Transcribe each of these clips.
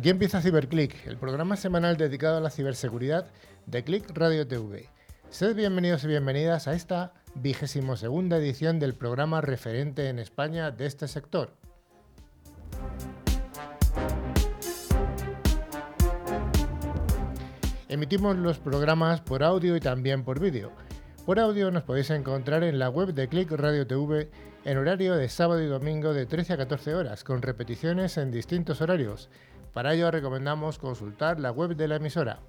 Aquí empieza CiberClick, el programa semanal dedicado a la ciberseguridad de Click Radio TV. Sed bienvenidos y bienvenidas a esta vigésimo segunda edición del programa referente en España de este sector. Emitimos los programas por audio y también por vídeo. Por audio nos podéis encontrar en la web de Click Radio TV en horario de sábado y domingo de 13 a 14 horas, con repeticiones en distintos horarios. Para ello recomendamos consultar la web de la emisora.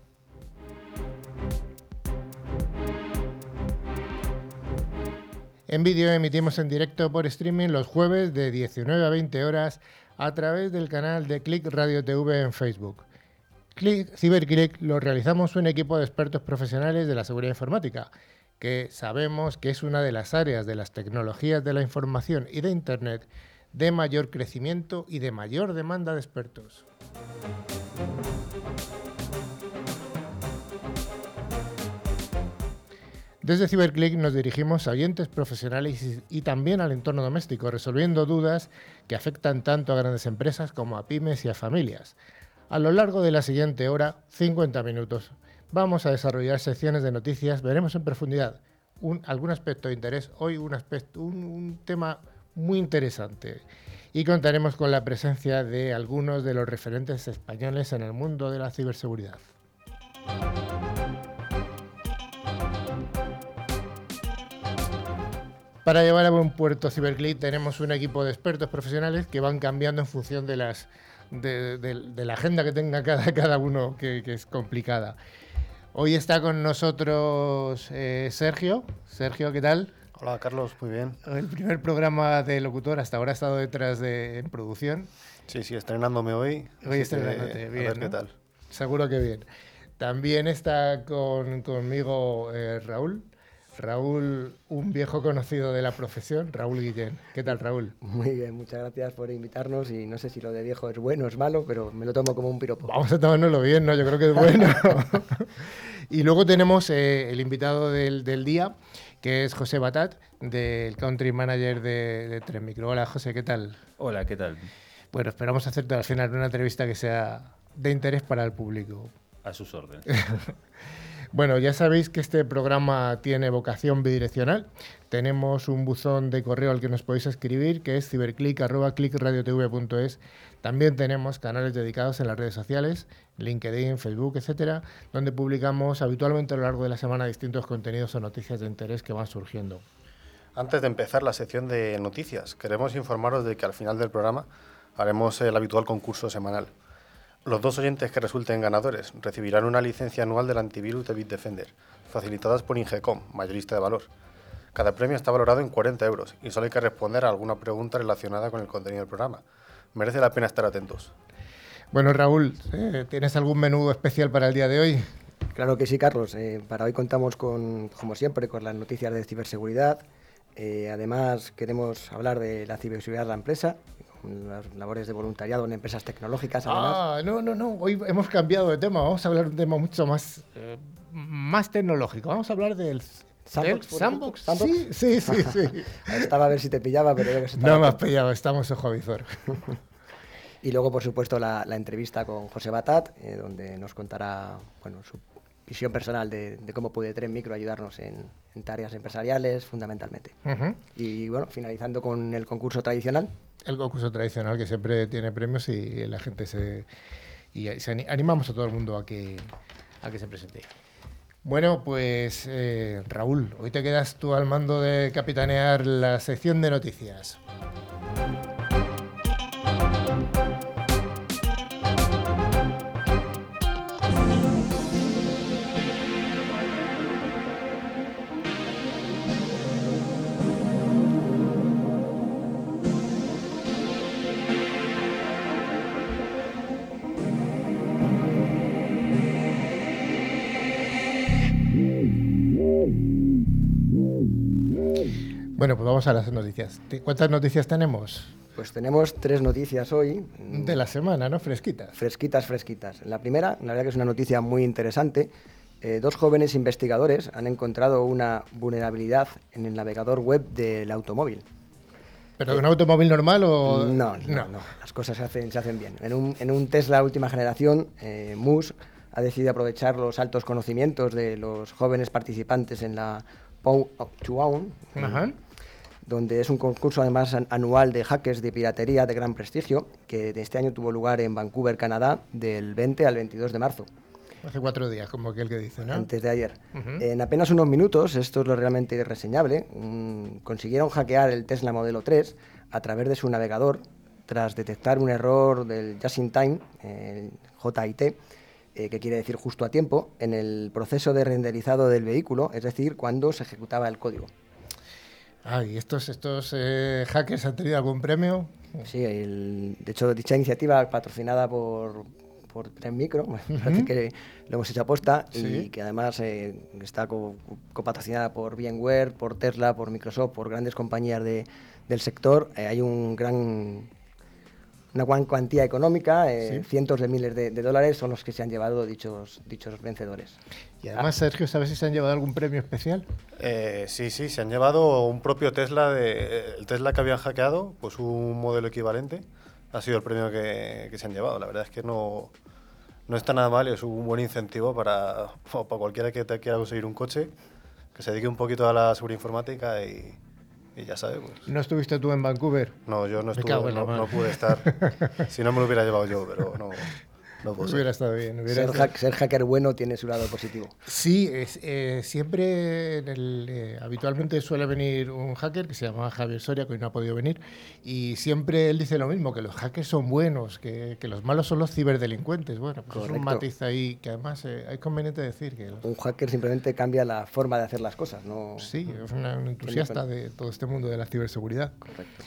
En vídeo emitimos en directo por streaming los jueves de 19 a 20 horas a través del canal de Click Radio TV en Facebook. Click, CyberClick lo realizamos un equipo de expertos profesionales de la seguridad informática, que sabemos que es una de las áreas de las tecnologías de la información y de Internet de mayor crecimiento y de mayor demanda de expertos. Desde CyberClick nos dirigimos a oyentes profesionales y también al entorno doméstico, resolviendo dudas que afectan tanto a grandes empresas como a pymes y a familias. A lo largo de la siguiente hora, 50 minutos, vamos a desarrollar secciones de noticias, veremos en profundidad algún aspecto de interés, hoy un, aspecto, un tema muy interesante y contaremos con la presencia de algunos de los referentes españoles en el mundo de la ciberseguridad. Para llevar a buen puerto CiberClick tenemos un equipo de expertos profesionales que van cambiando en función de la agenda que tenga cada, cada uno, que, es complicada. Hoy está con nosotros eh, Sergio. Sergio, ¿qué tal? Hola, Carlos, muy bien. El primer programa de locutor, hasta ahora ha estado detrás de en producción. Sí, sí, estrenándome hoy. Hoy estrenándote, bien. A ver qué tal. Seguro que bien. También está con, conmigo eh, Raúl. Raúl, un viejo conocido de la profesión, Raúl Guillén. ¿Qué tal, Raúl? Muy bien, muchas gracias por invitarnos y no sé si lo de viejo es bueno o es malo, pero me lo tomo como un piropo. Vamos a tomárnoslo bien, ¿no? Yo creo que es bueno. y luego tenemos eh, el invitado del, día, que es José Batat, del Country Manager de, de Micro. Hola, José, ¿qué tal? Hola, ¿qué tal? Bueno, esperamos hacerte al final una entrevista que sea de interés para el público. A sus órdenes. Bueno, ya sabéis que este programa tiene vocación bidireccional. Tenemos un buzón de correo al que nos podéis escribir, que es ciberclick.clickradiotv.es. También tenemos canales dedicados en las redes sociales, LinkedIn, Facebook, etcétera, donde publicamos habitualmente a lo largo de la semana distintos contenidos o noticias de interés que van surgiendo. Antes de empezar la sección de noticias, queremos informaros de que al final del programa haremos el habitual concurso semanal. Los dos oyentes que resulten ganadores recibirán una licencia anual del antivirus de Bitdefender, facilitadas por Ingecom, mayorista de valor. Cada premio está valorado en 40 euros y solo hay que responder a alguna pregunta relacionada con el contenido del programa. Merece la pena estar atentos. Bueno, Raúl, eh, ¿tienes algún menú especial para el día de hoy? Claro que sí, Carlos. Eh, para hoy contamos con, como siempre, con las noticias de ciberseguridad. Eh, además, queremos hablar de la ciberseguridad de la empresa, las labores de voluntariado en empresas tecnológicas. Ah, no, no, no. Hoy hemos cambiado de tema. Vamos a hablar de un tema mucho más, eh, más tecnológico. Vamos a hablar del Sandbox. Sandbox. Sí, sí, sí. sí. estaba a ver si te pillaba, pero creo que se No me has pillado, estamos ojo a visor. y luego, por supuesto, la, entrevista con José Batat, eh, donde nos contará bueno, su visión personal de, cómo puede Tren Micro ayudarnos en, tareas empresariales, fundamentalmente. Y bueno, finalizando con el concurso tradicional. El concurso tradicional que siempre tiene premios y la gente se... Y animamos a todo el mundo a que, a que se presente. Bueno, pues eh, Raúl, hoy te quedas tú al mando de capitanear la sección de noticias. Bueno, pues vamos a las noticias. ¿Cuántas noticias tenemos? Pues tenemos tres noticias hoy. De la semana, ¿no? Fresquitas. Fresquitas, fresquitas. La primera, la verdad que es una noticia muy interesante. Eh, dos jóvenes investigadores han encontrado una vulnerabilidad en el navegador web del automóvil. ¿Pero de un automóvil normal o...? No, no, no. Las cosas se hacen, se hacen bien. En un, en un Tesla última generación, eh, Musk ha decidido aprovechar los altos conocimientos de los jóvenes participantes en la Pow to Own, Ajá. Donde es un concurso además an- anual de hackers de piratería de gran prestigio, que de este año tuvo lugar en Vancouver, Canadá, del 20 al 22 de marzo, Hace cuatro días, como aquel que dice, ¿no? antes de ayer. En apenas unos minutos, esto es lo realmente reseñable, consiguieron hackear el Tesla Modelo 3 a través de su navegador tras detectar un error del Just in Time, el JIT, eh, que quiere decir justo a tiempo, en el proceso de renderizado del vehículo, es decir, cuando se ejecutaba el código. Ah, ¿y estos, estos eh, hackers han tenido algún premio? Sí, el- de hecho, dicha iniciativa patrocinada por, por Tren Micro, me parece que lo hemos hecho aposta Sí. y que además eh, está co- copatrocinada por VMware, por Tesla, por Microsoft, por grandes compañías de- del sector. Eh, hay un gran, una gran cuantía económica, eh, Sí. cientos de miles de, de dólares son los que se han llevado dichos, dichos vencedores. Y además, Sergio, ¿sabes si se han llevado algún premio especial? Eh, sí, sí, se han llevado un propio Tesla, de, el Tesla que habían hackeado, pues un modelo equivalente, ha sido el premio que, que se han llevado. La verdad es que no, no está nada mal y es un buen incentivo para, para cualquiera que te quiera conseguir un coche, que se dedique un poquito a la seguridad informática y, y ya sabes. Pues. ¿No estuviste tú en Vancouver? No, yo no, estuve, no, no pude estar. si no me lo hubiera llevado yo, pero no, no. Hubiera estado bien. hubiera Ser, estado- hack- ser hacker bueno tiene su lado positivo. Sí, es, eh, siempre en el, eh, habitualmente suele venir un hacker que se llama Javier Soria, que hoy no ha podido venir, y siempre él dice lo mismo, que los hackers son buenos, que, que los malos son los ciberdelincuentes. Bueno, pues es un matiz ahí que además eh, es conveniente decir que los- Un hacker simplemente cambia la forma de hacer las cosas, ¿no? sí, es una- un entusiasta de todo este mundo de la ciberseguridad. Correcto.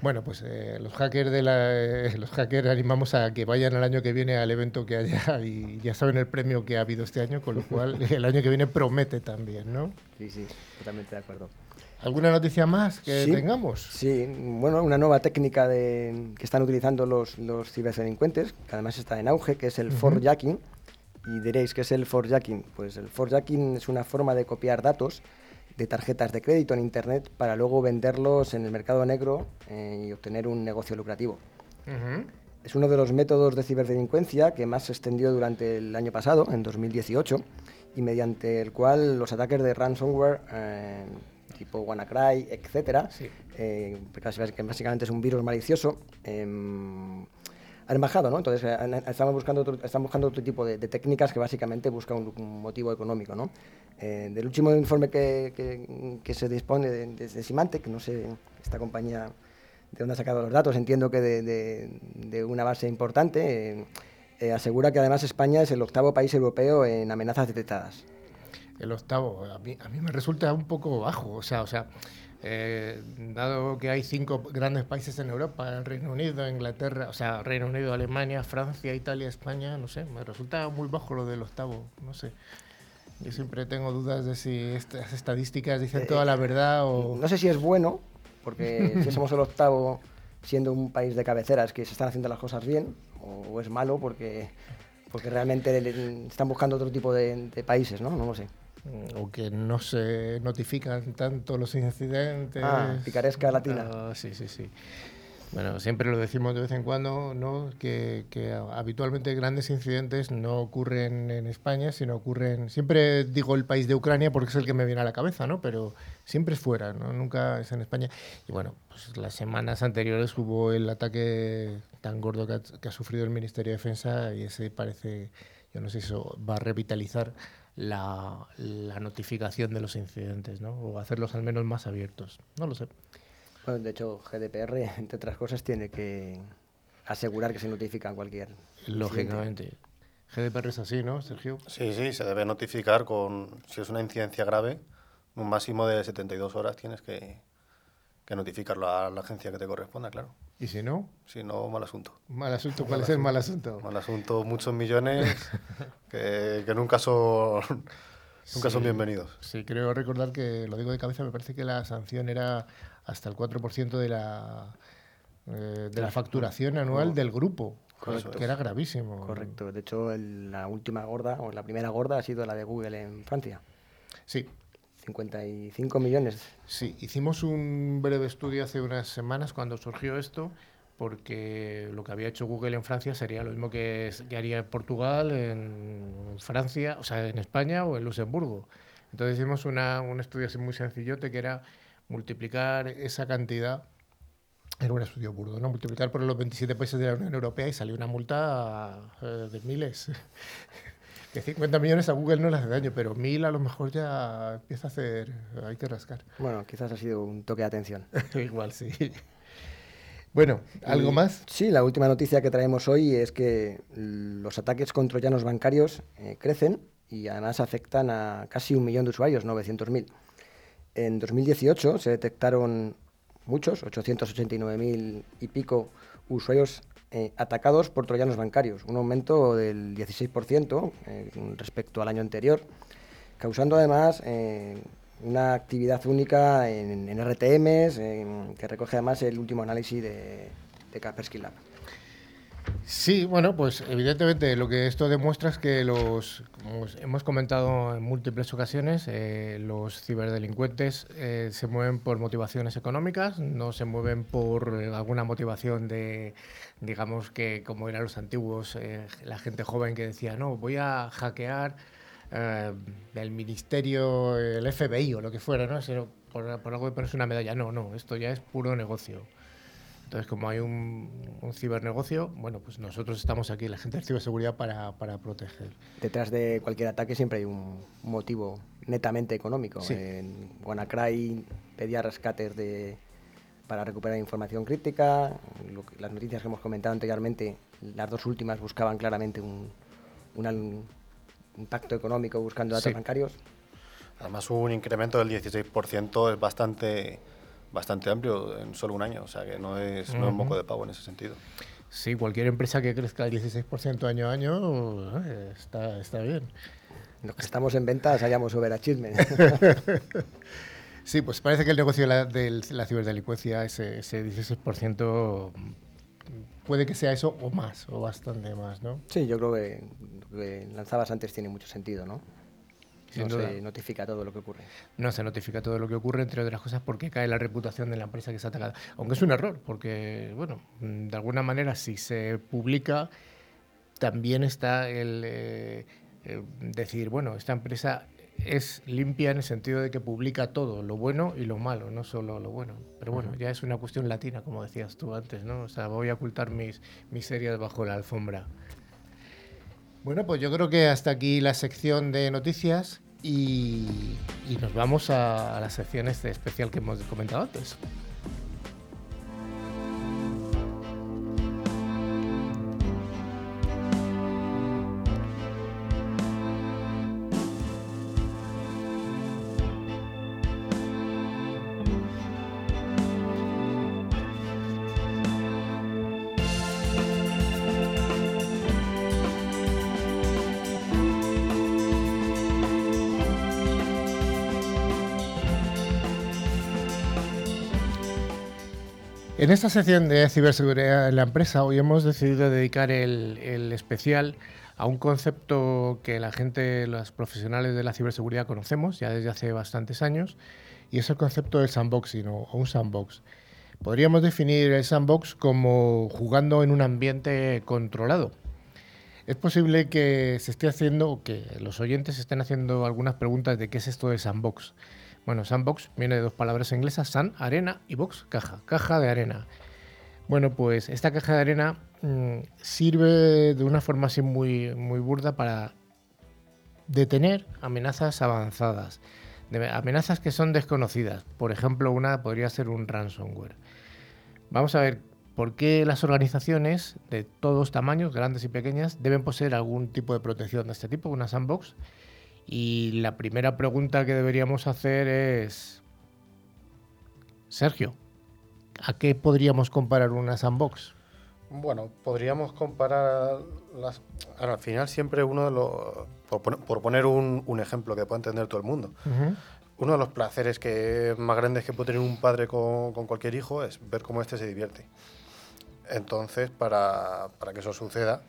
Bueno, pues eh, los hackers de la, eh, los hackers animamos a que vayan el año que viene al evento que haya y ya saben el premio que ha habido este año, con lo cual el año que viene promete también, ¿no? Sí, sí, totalmente de acuerdo. ¿Alguna noticia más que Sí. tengamos? Sí, bueno, una nueva técnica de, que están utilizando los, los ciberdelincuentes, que además está en auge, que es el forjacking. Y diréis, ¿qué es el forjacking? Pues el forjacking es una forma de copiar datos de tarjetas de crédito en Internet para luego venderlos en el mercado negro eh, y obtener un negocio lucrativo. Es uno de los métodos de ciberdelincuencia que más se extendió durante el año pasado, en 2018, y mediante el cual los ataques de ransomware, eh, tipo WannaCry, Sí. eh, que básicamente es un virus malicioso, em, han bajado, ¿no? Entonces eh, estamos buscando otro, están buscando otro tipo de, de técnicas que básicamente buscan un, un motivo económico, ¿no? Eh, del último informe que, que- que se dispone de, desde Symantec, no sé, esta compañía de dónde ha sacado los datos, entiendo que de, de- de una base importante, eh, eh, asegura que además España es el octavo país europeo en amenazas detectadas. El octavo, a mí, a mí me resulta un poco bajo, o sea, o sea, eh, dado que hay cinco grandes países en Europa, el Reino Unido, Inglaterra, o sea, Reino Unido, Alemania, Francia, Italia, España, no sé, me resulta muy bajo lo del octavo, no sé. Yo siempre tengo dudas de si estas estadísticas dicen toda la verdad o... No sé si es bueno, porque si somos el octavo siendo un país de cabecera es que se están haciendo las cosas bien, o, es malo porque, porque realmente están buscando otro tipo de, de países, ¿no? No lo sé. O que no se notifican tanto los incidentes. Ah, picaresca latina. Ah, sí, sí, sí. Bueno, siempre lo decimos de vez en cuando, ¿no? Que, que habitualmente grandes incidentes no ocurren en España, sino ocurren. Siempre digo el país de Ucrania porque es el que me viene a la cabeza, ¿no? Pero siempre es fuera, ¿no? Nunca es en España. Y bueno, pues las semanas anteriores hubo el ataque tan gordo que ha, que ha sufrido el Ministerio de Defensa y ese parece, yo no sé si eso va a revitalizar la, la notificación de los incidentes, ¿no? O hacerlos al menos más abiertos. No lo sé. Bueno, de hecho, GDPR, entre otras cosas, tiene que asegurar que se notifican cualquier. incidente. Lógicamente. GDPR es así, ¿no, Sergio? Sí, sí, se debe notificar con, si es una incidencia grave, un máximo de 72 horas tienes que, que notificarlo a la agencia que te corresponda, claro. Y si no, Si no, mal asunto. mal asunto. ¿Cuál es el mal asunto? Mal asunto, muchos millones que, que nunca son nunca son bienvenidos. Sí, creo recordar que, lo digo de cabeza, me parece que la sanción era hasta el 4% de la, eh, de la facturación anual del grupo, Correcto. que era gravísimo. Correcto. De hecho, el- la última gorda, o la primera gorda, ha sido la de Google en Francia. Sí, 55 millones. Sí, hicimos un breve estudio hace unas semanas cuando surgió esto, porque lo que había hecho Google en Francia sería lo mismo que, haría en Portugal, en Francia, o sea, en España o en Luxemburgo. Entonces hicimos una, un estudio así muy sencillote que era multiplicar esa cantidad era un estudio burdo, ¿no? Multiplicar por los 27 países de la Unión Europea y salió una multa eh, de miles. que 50 millones a Google no le hace daño, pero mil a lo mejor ya empieza a hacer, hay que rascar. Bueno, quizás ha sido un toque de atención. Igual, sí. Bueno, ¿algo más? Sí, la última noticia que traemos hoy es que los ataques contra llanos bancarios eh, crecen y además afectan a casi un millón de usuarios, 900.000. En 2018 se detectaron muchos, 889.000 y pico usuarios eh, atacados por troyanos bancarios, un aumento del 16% eh, respecto al año anterior, causando además eh, una actividad única en, RTMs, que recoge además el último análisis de, de Kaspersky Lab. Sí, bueno, pues evidentemente lo que esto demuestra es que los, como hemos comentado en múltiples ocasiones, eh, los ciberdelincuentes eh, se mueven por motivaciones económicas, no se mueven por eh, alguna motivación de, digamos que como eran los antiguos, la gente joven que decía, no, voy a hackear el ministerio, el FBI o lo que fuera, ¿no? por, por algo de ponerse una medalla. No, no, esto ya es puro negocio. Entonces, como hay un, cibernegocio, bueno, pues nosotros estamos aquí, la gente de ciberseguridad, para, para, proteger. Detrás de cualquier ataque siempre hay un motivo netamente económico. En WannaCry pedía rescates de, para recuperar información crítica. las noticias que hemos comentado anteriormente, las dos últimas buscaban claramente un, un impacto económico buscando datos bancarios. Además, un incremento del 16% es bastante bastante amplio en solo un año, o sea que no es, un moco de pavo en ese sentido. Sí, cualquier empresa que crezca el 16% año a año eh, está, está bien. Los que estamos en ventas hayamos overachievement. sí, pues parece que el negocio de la, de la ciberdelincuencia, ese, ese 16%, puede que sea eso o más, o bastante más, ¿no? Sí, yo creo que lo que lanzabas antes tiene mucho sentido, ¿no? No se notifica todo lo que ocurre. No se notifica todo lo que ocurre, entre otras cosas, porque cae la reputación de la empresa que se ha atacado. Aunque es un error, porque, bueno, de alguna manera, si se publica, también está el eh, eh, decir, bueno, esta empresa es limpia en el sentido de que publica todo, lo bueno y lo malo, no solo lo bueno. Pero bueno, ya es una cuestión latina, como decías tú antes, ¿no? O sea, voy a ocultar mis miserias bajo la alfombra. Bueno, pues yo creo que hasta aquí la sección de noticias y, nos vamos a, a la sección este especial que hemos comentado antes. En esta sección de ciberseguridad en la empresa, hoy hemos decidido dedicar el, especial a un concepto que la gente, los profesionales de la ciberseguridad conocemos ya desde hace bastantes años, y es el concepto del sandboxing o, un sandbox. Podríamos definir el sandbox como jugando en un ambiente controlado. Es posible que se esté haciendo, que los oyentes estén haciendo algunas preguntas de qué es esto de sandbox. Bueno, sandbox viene de dos palabras inglesas, sand, arena, y box, caja, caja de arena. Bueno, pues esta caja de arena mm, sirve de una forma así muy, muy burda para detener amenazas avanzadas, amenazas que son desconocidas. Por ejemplo, una podría ser un ransomware. Vamos a ver por qué las organizaciones de todos tamaños, grandes y pequeñas, deben poseer algún tipo de protección de este tipo, una sandbox, y la primera pregunta que deberíamos hacer es, Sergio, ¿a qué podríamos comparar una sandbox? Bueno, podríamos comparar las... al final siempre uno de los... Por poner, un, ejemplo que pueda entender todo el mundo. Uno de los placeres que más grandes que puede tener un padre con, con cualquier hijo es ver cómo éste se divierte. Entonces, para, para que eso suceda,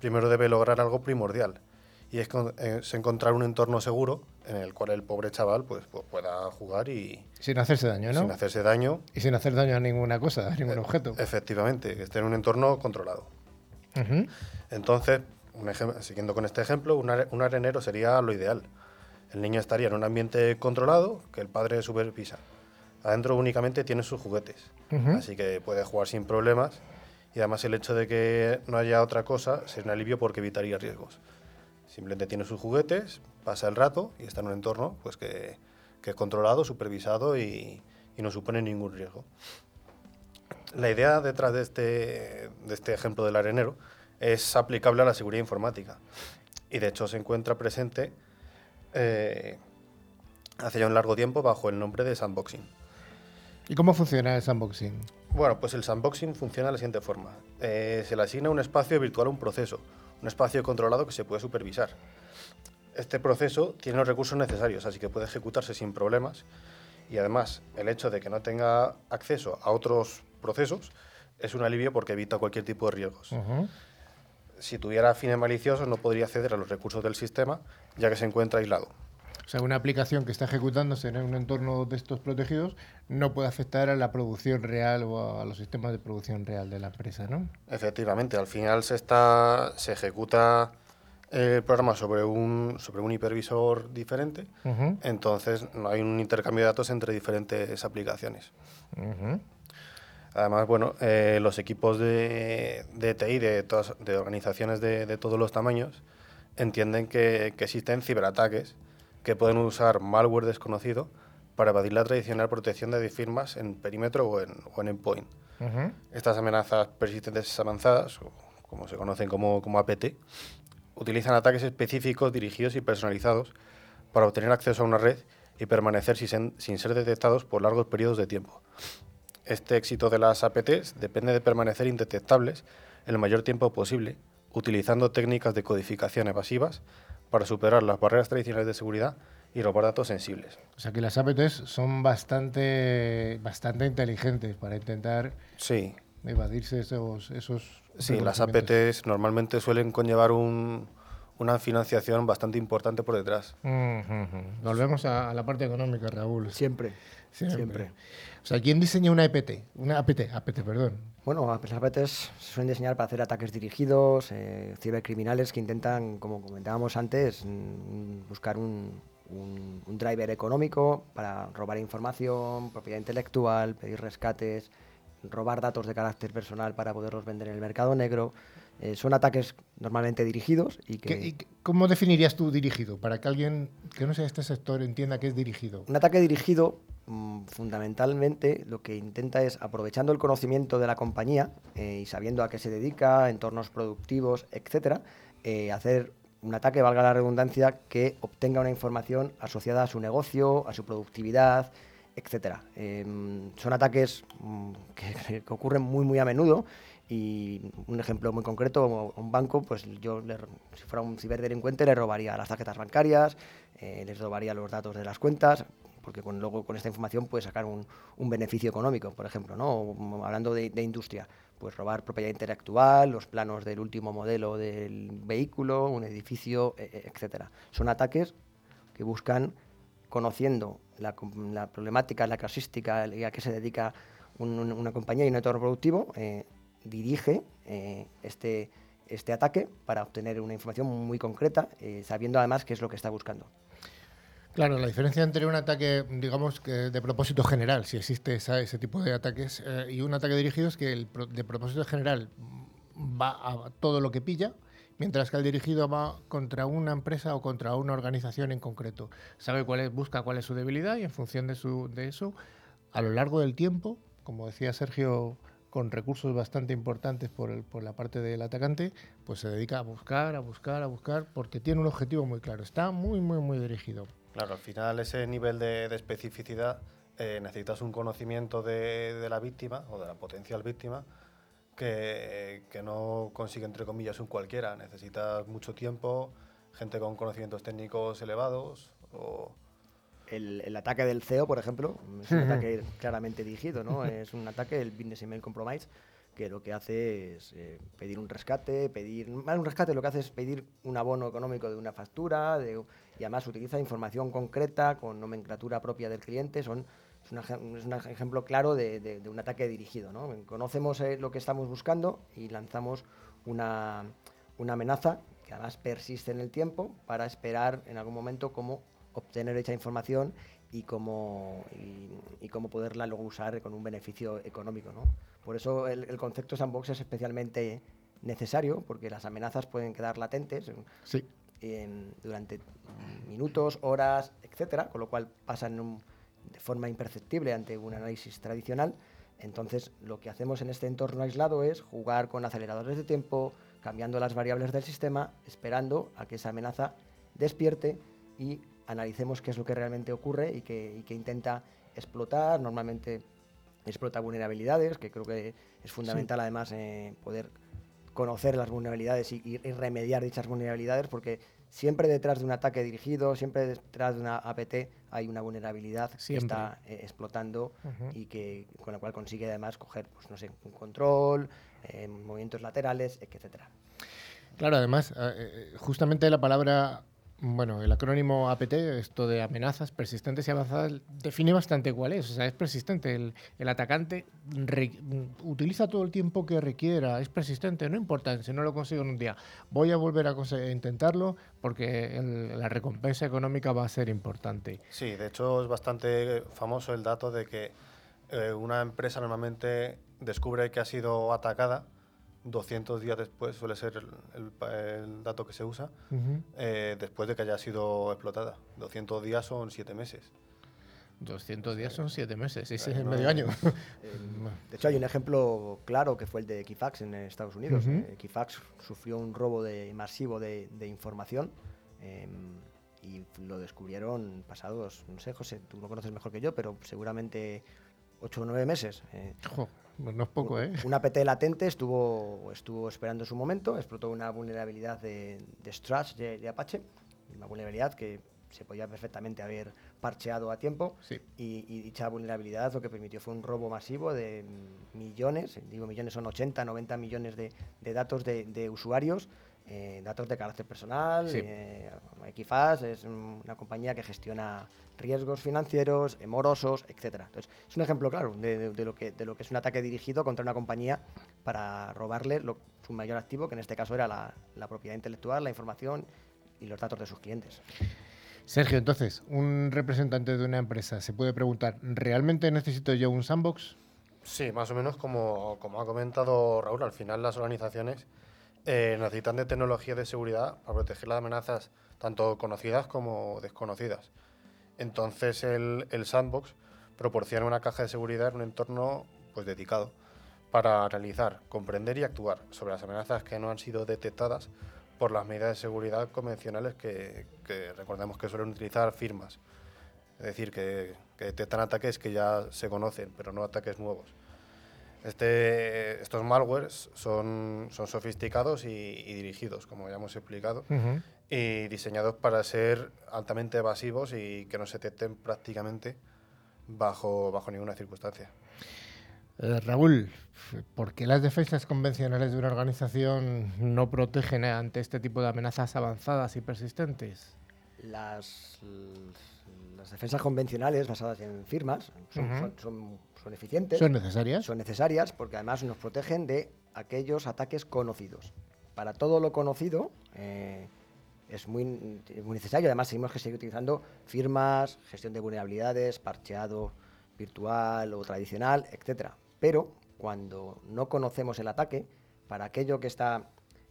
primero debe lograr algo primordial, y es, encontrar un entorno seguro en el cual el pobre chaval pues, pueda jugar y... Sin hacerse daño, ¿no? Sin hacerse daño. Y sin hacer daño a ninguna cosa, a ningún e objeto. Efectivamente, que esté en un entorno controlado. Entonces, siguiendo con este ejemplo, un, arenero sería lo ideal. El niño estaría en un ambiente controlado que el padre supervisa. Adentro únicamente tiene sus juguetes, así que puede jugar sin problemas y además el hecho de que no haya otra cosa sería un alivio porque evitaría riesgos. Simplemente tiene sus juguetes, pasa el rato y está en un entorno pues que, es controlado, supervisado y, no supone ningún riesgo. La idea detrás de este, de este ejemplo del arenero es aplicable a la seguridad informática y de hecho se encuentra presente eh, hace ya un largo tiempo bajo el nombre de sandboxing. ¿Y cómo funciona el sandboxing? Bueno, pues el sandboxing funciona de la siguiente forma. Eh, se le asigna un espacio virtual a un proceso, un espacio controlado que se puede supervisar. Este proceso tiene los recursos necesarios, así que puede ejecutarse sin problemas y además el hecho de que no tenga acceso a otros procesos es un alivio porque evita cualquier tipo de riesgos. Si tuviera fines maliciosos no podría acceder a los recursos del sistema ya que se encuentra aislado. O sea, una aplicación que está ejecutándose en un entorno de estos protegidos no puede afectar a la producción real o a los sistemas de producción real de la empresa, ¿no? Efectivamente, al final se está se ejecuta el programa sobre un sobre un hipervisor diferente, entonces no hay un intercambio de datos entre diferentes aplicaciones. Además, bueno, eh, los equipos de, de TI de, todas, de organizaciones de, de, todos los tamaños entienden que, que existen ciberataques que pueden usar malware desconocido para evadir la tradicional protección de firmas en perímetro o en, o en endpoint. Estas amenazas persistentes avanzadas, como se conocen como, como APT, utilizan ataques específicos dirigidos y personalizados para obtener acceso a una red y permanecer sin, sin ser detectados por largos periodos de tiempo. Este éxito de las APTs depende de permanecer indetectables el mayor tiempo posible, utilizando técnicas de codificación evasivas para superar las barreras tradicionales de seguridad y robar datos sensibles. O sea que las APTs son bastante, bastante inteligentes para intentar sí. evadirse esos... esos sí, las APTs normalmente suelen conllevar un, una financiación bastante importante por detrás. Volvemos a, la parte económica, Raúl. Siempre. Siempre. O sea, ¿quién diseña una EPT? Una APT, APT, perdón. Bueno, las APTs se suelen diseñar para hacer ataques dirigidos, eh, cibercriminales que intentan, como comentábamos antes, mm, buscar un, un, driver económico para robar información, propiedad intelectual, pedir rescates, robar datos de carácter personal para poderlos vender en el mercado negro. Eh, son ataques normalmente dirigidos y que... ¿Cómo definirías tú dirigido? Para que alguien que no sea de este sector entienda qué es dirigido. Un ataque dirigido Mm, fundamentalmente lo que intenta es, aprovechando el conocimiento de la compañía eh, y sabiendo a qué se dedica, entornos productivos, etcétera, eh, hacer un ataque, valga la redundancia, que obtenga una información asociada a su negocio, a su productividad, etcétera. Em, son ataques mm, que, ocurren muy, muy a menudo y un ejemplo muy concreto, un banco, pues yo, si fuera un ciberdelincuente, le robaría las tarjetas bancarias, eh, les robaría los datos de las cuentas, porque luego con esta información puede sacar un, beneficio económico, por ejemplo, ¿no? hablando de, industria, pues robar propiedad intelectual, los planos del último modelo del vehículo, un edificio, e, e, etcétera. Son ataques que buscan, conociendo la, problemática, la casística, a qué se dedica una compañía y un entorno productivo, eh, dirige eh, este, este ataque para obtener una información muy concreta, eh, sabiendo además qué es lo que está buscando. Claro, la diferencia entre un ataque, digamos, que de propósito general, si existe ese tipo de ataques, eh, y un ataque dirigido es que el de propósito general va a todo lo que pilla, mientras que el dirigido va contra una empresa o contra una organización en concreto. Sabe cuál es, busca cuál es su debilidad y en función de, su, eso, a lo largo del tiempo, como decía Sergio, con recursos bastante importantes por, el, por la parte del atacante, pues se dedica a buscar, a buscar, a buscar, porque tiene un objetivo muy claro. Está muy, muy, muy dirigido. Claro, al final ese nivel de, especificidad eh, necesitas un conocimiento de, la víctima o de la potencial víctima que, no consigue, entre comillas, un cualquiera. Necesitas mucho tiempo, gente con conocimientos técnicos elevados o... El, ataque del CEO, por ejemplo, es un ataque claramente dirigido, ¿no? es un ataque, el Business Email Compromise, que lo que hace es eh, pedir un rescate, pedir, un rescate lo que hace es pedir un abono económico de una factura y además utiliza información concreta con nomenclatura propia del cliente, son, es, un ejemplo claro de, un ataque dirigido. ¿no? Conocemos eh, lo que estamos buscando y lanzamos una, una amenaza que además persiste en el tiempo para esperar en algún momento cómo obtener esa información y cómo, y, cómo poderla luego usar con un beneficio económico. ¿no? Por eso el, concepto sandbox es especialmente necesario, porque las amenazas pueden quedar latentes durante minutos, horas, etcétera, con lo cual pasan de forma imperceptible ante un análisis tradicional. Entonces, lo que hacemos en este entorno aislado es jugar con aceleradores de tiempo, cambiando las variables del sistema, esperando a que esa amenaza despierte y analicemos qué es lo que realmente ocurre y que, intenta explotar. Normalmente explota vulnerabilidades, que creo que es fundamental además eh, poder conocer las vulnerabilidades y, remediar dichas vulnerabilidades, porque siempre detrás de un ataque dirigido, siempre detrás de una APT hay una vulnerabilidad que está eh, explotando y que con la cual consigue además coger, pues no sé, un control, eh, movimientos laterales, etcétera. Claro, además, justamente la palabra bueno, el acrónimo APT, esto de amenazas persistentes y avanzadas, define bastante cuál es. O sea, es persistente. El, atacante utiliza todo el tiempo que requiera. Es persistente. No importa si no lo consigo en un día. Voy a volver a intentarlo porque la recompensa económica va a ser importante. Sí, de hecho es bastante famoso el dato de que eh, una empresa normalmente descubre que ha sido atacada 200 días después suele ser el, dato que se usa, eh, después de que haya sido explotada. 200 días son 7 meses. 200 días son 7 meses, ese es el medio año. de hecho, hay un ejemplo claro que fue el de Equifax en Estados Unidos. Eh, Equifax sufrió un robo de, masivo de, información em, y lo descubrieron pasados, no sé, José, tú lo conoces mejor que yo, pero seguramente 8 o 9 meses. Eh, no es poco, ¿eh? Una PT latente estuvo, estuvo esperando su momento, explotó una vulnerabilidad de, de de, Apache, una vulnerabilidad que se podía perfectamente haber parcheado a tiempo y, dicha vulnerabilidad lo que permitió fue un robo masivo de millones, digo millones son 80, 90 millones de, datos de, usuarios eh, datos de carácter personal. Eh, Equifaz es una compañía que gestiona riesgos financieros, morosos, etcétera. Entonces, es un ejemplo claro de, lo que, de lo que es un ataque dirigido contra una compañía para robarle su mayor activo, que en este caso era la, la propiedad intelectual, la información y los datos de sus clientes. Sergio, entonces, un representante de una empresa se puede preguntar, ¿realmente necesito yo un sandbox? Sí, más o menos como, como ha comentado Raúl, al final las organizaciones eh, necesitan de tecnología de seguridad para proteger las amenazas tanto conocidas como desconocidas. Entonces el, sandbox proporciona una caja de seguridad en un entorno pues, dedicado para analizar, comprender y actuar sobre las amenazas que no han sido detectadas por las medidas de seguridad convencionales que, recordemos que suelen utilizar firmas. Es decir, que, que detectan ataques que ya se conocen, pero no ataques nuevos. Este, estos malwares son, son sofisticados y, dirigidos, como ya hemos explicado, y diseñados para ser altamente evasivos y que no se detecten prácticamente bajo, bajo ninguna circunstancia. Eh, Raúl, ¿por qué las defensas convencionales de una organización no protegen ante este tipo de amenazas avanzadas y persistentes? Las, las defensas convencionales basadas en firmas son, son, eficientes. ¿Son necesarias? Son necesarias porque además nos protegen de aquellos ataques conocidos. Para todo lo conocido eh, es muy, muy necesario. Además, seguimos que seguir utilizando firmas, gestión de vulnerabilidades, parcheado virtual o tradicional, etcétera. Pero cuando no conocemos el ataque, para aquello que está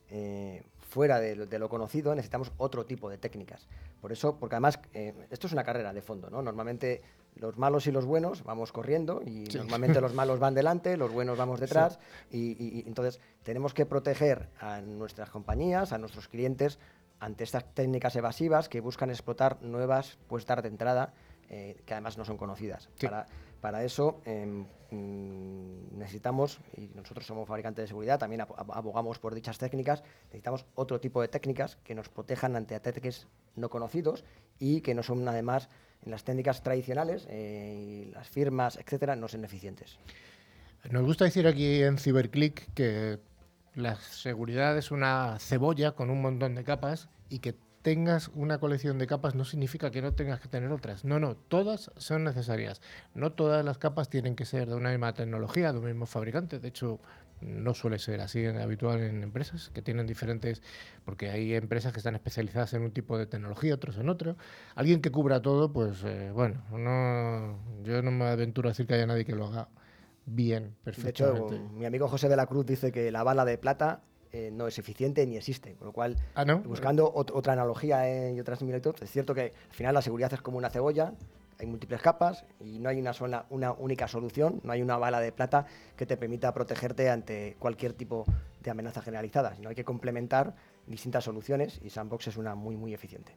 eh, fuera de lo, conocido, necesitamos otro tipo de técnicas. Por eso, porque además eh, esto es una carrera de fondo, ¿no? Normalmente los malos y los buenos vamos corriendo y normalmente los malos van delante, los buenos vamos detrás y, entonces tenemos que proteger a nuestras compañías, a nuestros clientes ante estas técnicas evasivas que buscan explotar nuevas puestas de entrada eh, que además no son conocidas. Para, para eso em, mm, necesitamos, y nosotros somos fabricantes de seguridad, también abogamos por dichas técnicas, necesitamos otro tipo de técnicas que nos protejan ante ataques no conocidos y que no son además en las técnicas tradicionales, eh, las firmas, etcétera, no son eficientes. Nos gusta decir aquí en CyberClick que la seguridad es una cebolla con un montón de capas y que tengas una colección de capas no significa que no tengas que tener otras. No, no, todas son necesarias. No todas las capas tienen que ser de una misma tecnología, de un mismo fabricante. De hecho, no suele ser así en, habitual en empresas que tienen diferentes, porque hay empresas que están especializadas en un tipo de tecnología, otros en otro. Alguien que cubra todo, pues eh, bueno, no, yo no me aventuro a decir que haya nadie que lo haga bien, perfectamente. De hecho, mi amigo José de la Cruz dice que la bala de plata eh, no es eficiente ni existe. Con lo cual, ¿Ah, no? buscando otra analogía eh, y otras similitudes, es cierto que al final la seguridad es como una cebolla, hay múltiples capas y no hay una, sola, una única solución, no hay una bala de plata que te permita protegerte ante cualquier tipo de amenaza generalizada, sino hay que complementar distintas soluciones y Sandbox es una muy, muy eficiente.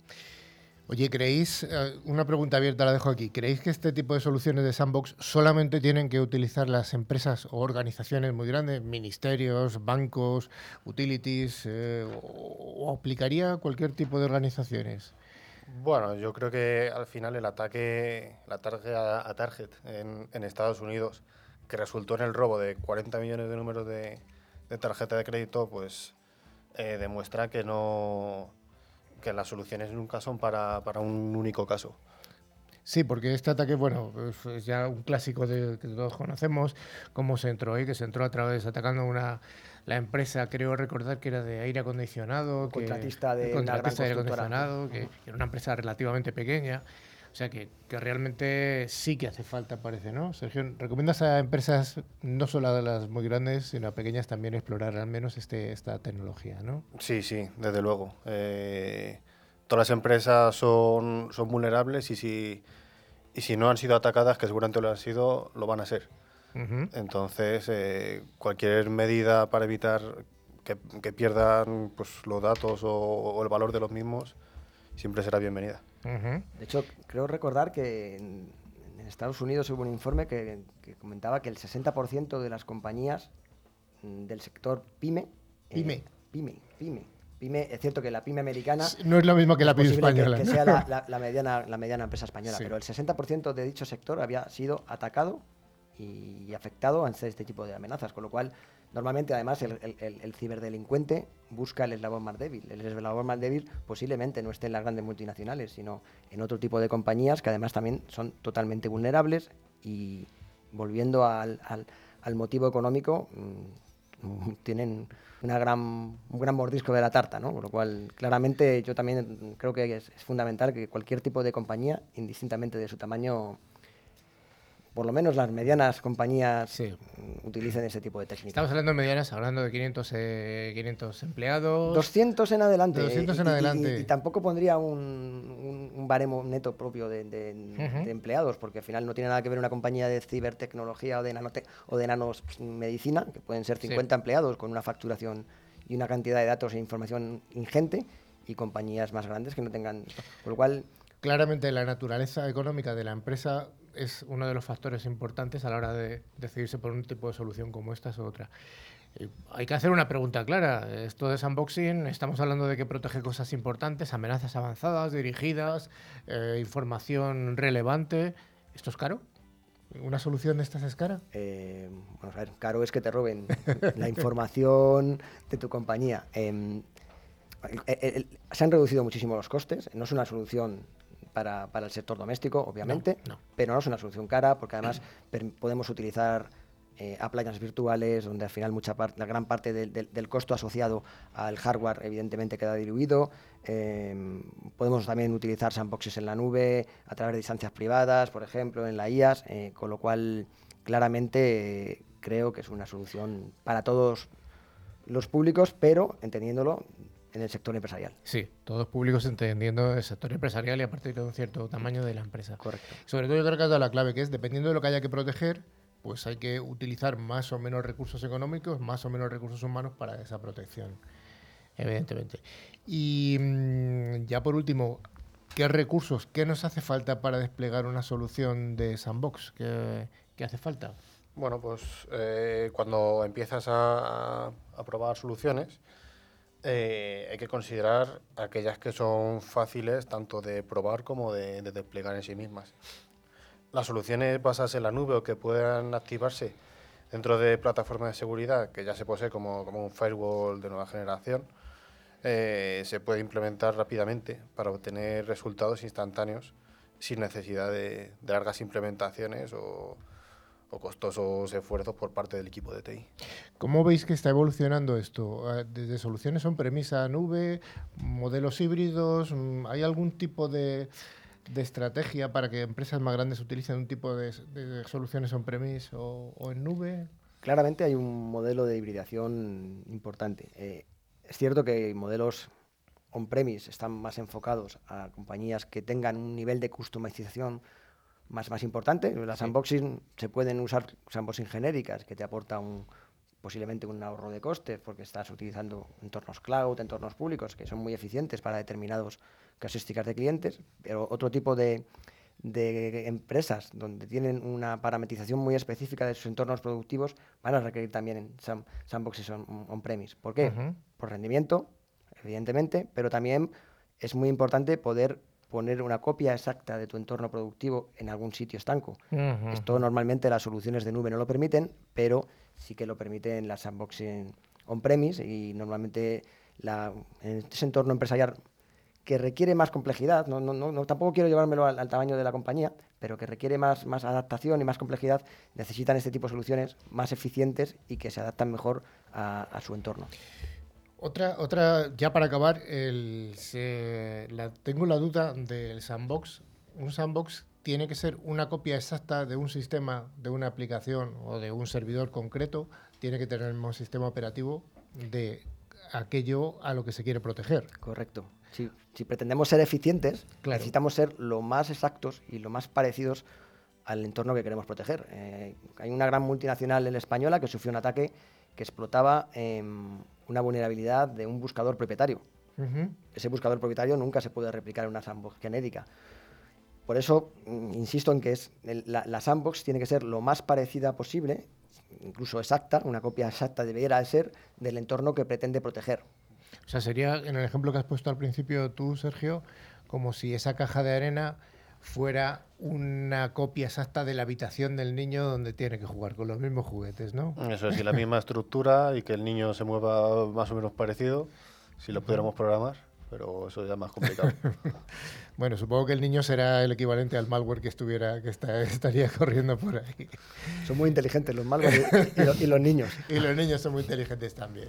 Oye, ¿creéis, eh, una pregunta abierta la dejo aquí, ¿creéis que este tipo de soluciones de sandbox solamente tienen que utilizar las empresas o organizaciones muy grandes, ministerios, bancos, utilities, eh, o, aplicaría cualquier tipo de organizaciones? Bueno, yo creo que al final el ataque, el ataque a, Target en, Estados Unidos, que resultó en el robo de 40 millones de números de, tarjeta de crédito, pues eh, demuestra que no que las soluciones nunca son para, un único caso. Sí, porque este ataque, bueno, es ya un clásico de, que todos conocemos, cómo se entró ahí, que se entró a través atacando una la empresa, creo recordar que era de aire acondicionado, contratista de, contratista de aire acondicionado, que, era una empresa relativamente pequeña. O sea que, que, realmente sí que hace falta, parece, ¿no? Sergio, ¿recomiendas a empresas, no solo a las muy grandes, sino a pequeñas, también explorar al menos este, esta tecnología, ¿no? Sí, sí, desde luego. Eh, todas las empresas son, son vulnerables y si, y si no han sido atacadas, que seguramente lo han sido, lo van a ser. Entonces, eh, cualquier medida para evitar que, que pierdan pues, los datos o, o el valor de los mismos siempre será bienvenida. De hecho, creo recordar que en, Estados Unidos hubo un informe que, comentaba que el 60% de las compañías mm, del sector pyme, eh, pyme, pyme, pyme, pyme, es cierto que la pyme americana no es lo mismo que la pyme española, que, sea la, mediana, la mediana empresa española, pero el 60% de dicho sector había sido atacado y afectado ante este tipo de amenazas, con lo cual Normalmente, además, el, ciberdelincuente busca el eslabón más débil. El eslabón más débil posiblemente no esté en las grandes multinacionales, sino en otro tipo de compañías que además también son totalmente vulnerables y volviendo al, motivo económico, mm, tienen una gran, un gran mordisco de la tarta, ¿no? Con lo cual, claramente, yo también creo que es fundamental que cualquier tipo de compañía, indistintamente de su tamaño, por lo menos las medianas compañías utilicen ese tipo de técnicas. Estamos hablando de medianas, hablando de 500, 500 eh, empleados. 200 en adelante. 200 en adelante. Y, tampoco pondría un, un, baremo neto propio de, empleados, porque al final no tiene nada que ver una compañía de cibertecnología o de, nanote o de nanomedicina, que pueden ser 50 empleados con una facturación y una cantidad de datos e información ingente, y compañías más grandes que no tengan... Por lo cual... Claramente la naturaleza económica de la empresa es uno de los factores importantes a la hora de decidirse por un tipo de solución como esta o otra. Eh, hay que hacer una pregunta clara. Esto de sandboxing, estamos hablando de que protege cosas importantes, amenazas avanzadas, dirigidas, eh, información relevante. ¿Esto es caro? ¿Una solución de estas es cara? Eh, bueno, a ver, caro es que te roben la información de tu compañía. Em, se han reducido muchísimo los costes, no es una solución para, el sector doméstico, obviamente, pero no es una solución cara porque además podemos utilizar eh, appliances virtuales donde al final mucha la gran parte del, costo asociado al hardware evidentemente queda diluido. Em, podemos también utilizar sandboxes en la nube a través de distancias privadas, por ejemplo, en la IAS, eh, con lo cual claramente creo que es una solución para todos los públicos, pero entendiéndolo en el sector empresarial. Sí, todos públicos entendiendo el sector empresarial y a partir de un cierto tamaño de la empresa. Correcto. Sobre todo yo creo que ha dado la clave, que es dependiendo de lo que haya que proteger, pues hay que utilizar más o menos recursos económicos, más o menos recursos humanos para esa protección, evidentemente. Y mm, ya por último, ¿qué recursos, qué nos hace falta para desplegar una solución de sandbox? ¿Qué, hace falta? Bueno, pues eh, cuando empiezas a, a probar soluciones, eh, hay que considerar aquellas que son fáciles tanto de probar como de, desplegar en sí mismas. Las soluciones basadas en la nube o que puedan activarse Dentro de plataformas de seguridad, que ya se posee como, como un firewall de nueva generación, eh, se puede implementar rápidamente para obtener resultados instantáneos sin necesidad de, largas implementaciones o, costosos esfuerzos por parte del equipo de TI. ¿Cómo veis que está evolucionando esto? Ah, ¿Desde soluciones son premisa nube, modelos híbridos? Mm, ¿Hay algún tipo de, estrategia para que empresas más grandes utilicen un tipo de, soluciones on-premise o, en nube? Claramente hay un modelo de hibridación importante. Eh, es cierto que modelos on-premise están más enfocados a compañías que tengan un nivel de customización más, más importante. Las sandboxing se pueden usar sandboxing genéricas que te aporta un, posiblemente un ahorro de costes porque estás utilizando entornos cloud, entornos públicos que son muy eficientes para determinados casuísticas de clientes, pero otro tipo de, de empresas donde tienen una parametrización muy específica de sus entornos productivos van a requerir también sandboxes on-premise. ¿Por qué? Por rendimiento, evidentemente, pero también es muy importante poder poner una copia exacta de tu entorno productivo en algún sitio estanco. Esto normalmente las soluciones de nube no lo permiten, pero sí que lo permiten las sandboxing on-premise y normalmente la, en ese entorno empresarial que requiere más complejidad, no, no, no, tampoco quiero llevármelo al, tamaño de la compañía, pero que requiere más, más adaptación y más complejidad, necesitan este tipo de soluciones más eficientes y que se adaptan mejor a su entorno. Otra, otra, ya para acabar, el, tengo la duda del sandbox. Un sandbox tiene que ser una copia exacta de un sistema, de una aplicación o de un servidor concreto. Tiene que tener el mismo sistema operativo de aquello a lo que se quiere proteger. Correcto. Si, pretendemos ser eficientes, necesitamos ser lo más exactos y lo más parecidos al entorno que queremos proteger. Eh, hay una gran multinacional en la española que sufrió un ataque que explotaba una vulnerabilidad de un buscador propietario. Ese buscador propietario nunca se puede replicar en una sandbox genérica. Por eso, mm, insisto en que es la, sandbox tiene que ser lo más parecida posible, incluso exacta, una copia exacta debería ser del entorno que pretende proteger. O sea, sería, en el ejemplo que has puesto al principio tú, Sergio, como si esa caja de arena fuera una copia exacta de la habitación del niño donde tiene que jugar con los mismos juguetes, ¿no? Eso es, y la misma estructura y que el niño se mueva más o menos parecido, si lo pudiéramos programar, pero eso ya es más complicado. bueno, supongo que el niño será el equivalente al malware que estuviera que estaría corriendo por ahí. Son muy inteligentes los malware y los niños. y los niños son muy inteligentes también.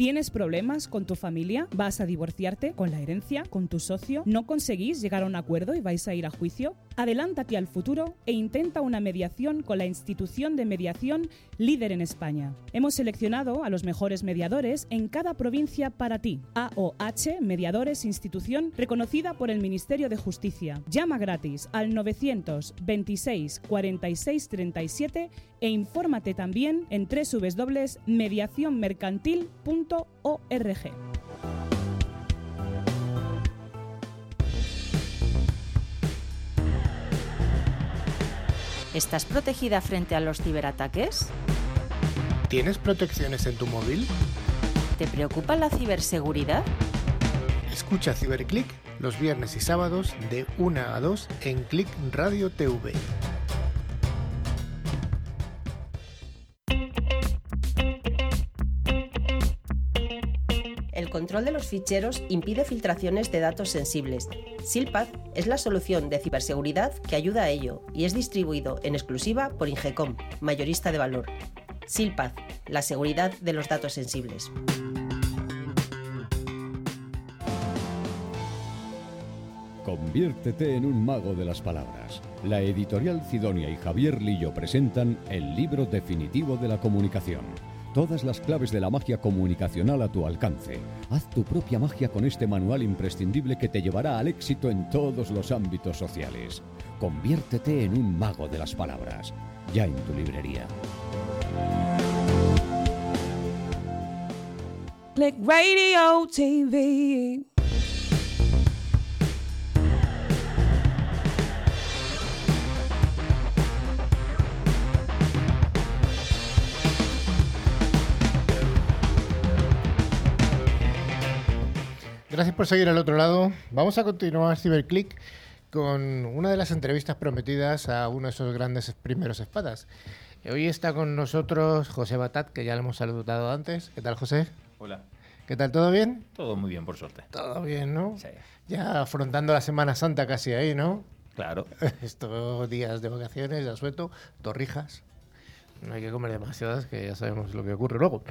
¿Tienes problemas con tu familia? ¿Vas a divorciarte con la herencia? ¿Con tu socio? ¿No conseguís llegar a un acuerdo y vais a ir a juicio? Adelántate al futuro e intenta una mediación con la institución de mediación líder en España. Hemos seleccionado a los mejores mediadores en cada provincia para ti. AOH Mediadores Institución reconocida por el Ministerio de Justicia. Llama gratis al 926 46 37 e infórmate también en www.mediacionmercantil.org. ¿Estás protegida frente a los ciberataques? ¿Tienes protecciones en tu móvil? ¿Te preocupa la ciberseguridad? Escucha Ciberclick los viernes y sábados de 1 a 2 en Click Radio TV. El control de los ficheros impide filtraciones de datos sensibles. SILPAD es la solución de ciberseguridad que ayuda a ello y es distribuido en exclusiva por Ingecom, mayorista de valor. SILPAD, la seguridad de los datos sensibles. Conviértete en un mago de las palabras. La editorial Cidonia y Javier Lillo presentan el libro definitivo de la comunicación Todas las claves de la magia comunicacional a tu alcance. Haz tu propia magia con este manual imprescindible que te llevará al éxito en todos los ámbitos sociales. Conviértete en un mago de las palabras. Ya en tu librería. Click Radio TV. Gracias por seguir al otro lado. Vamos a continuar Ciberclick con una de las entrevistas prometidas a uno de esos grandes primeros espadas. Hoy está con nosotros José Batat, que ya le hemos saludado antes. ¿Qué tal, José? Hola. ¿Qué tal? ¿Todo bien? Todo muy bien, por suerte. Todo bien, ¿no? Sí. Ya afrontando la Semana Santa casi ahí, ¿no? Claro. Estos días de vacaciones, de asueto, torrijas. No hay que comer demasiadas, que ya sabemos lo que ocurre luego.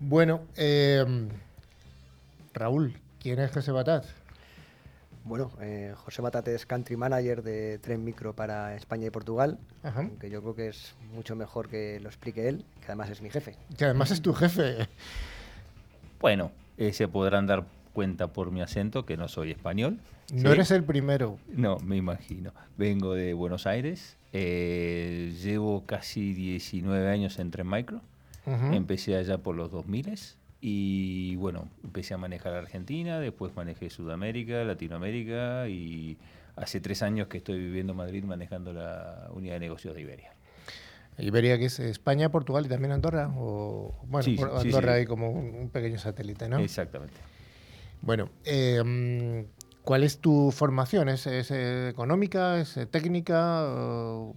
Bueno, eh, Raúl, ¿quién es José Batat? Bueno, eh, José Batat es country manager de Tren Micro para España y Portugal, Ajá. aunque yo creo que es mucho mejor que lo explique él, que además es mi jefe. Que además es tu jefe. Bueno, eh, se podrán dar cuenta por mi acento que no soy español. No ¿sí? eres el primero. No, me imagino. Vengo de Buenos Aires. eh, llevo casi 19 años en Tren Micro. Empecé allá por los 2000 y bueno, empecé a manejar Argentina, después manejé Sudamérica, Latinoamérica y hace tres años que estoy viviendo en Madrid manejando la unidad de negocios de Iberia. Iberia, que es España, Portugal y también Andorra. O, bueno, Sí, por- sí, Andorra sí. hay como un, pequeño satélite, ¿no? Exactamente. Bueno, eh, ¿cuál es tu formación? ¿Es, es, eh, económica? ¿Es eh, técnica? o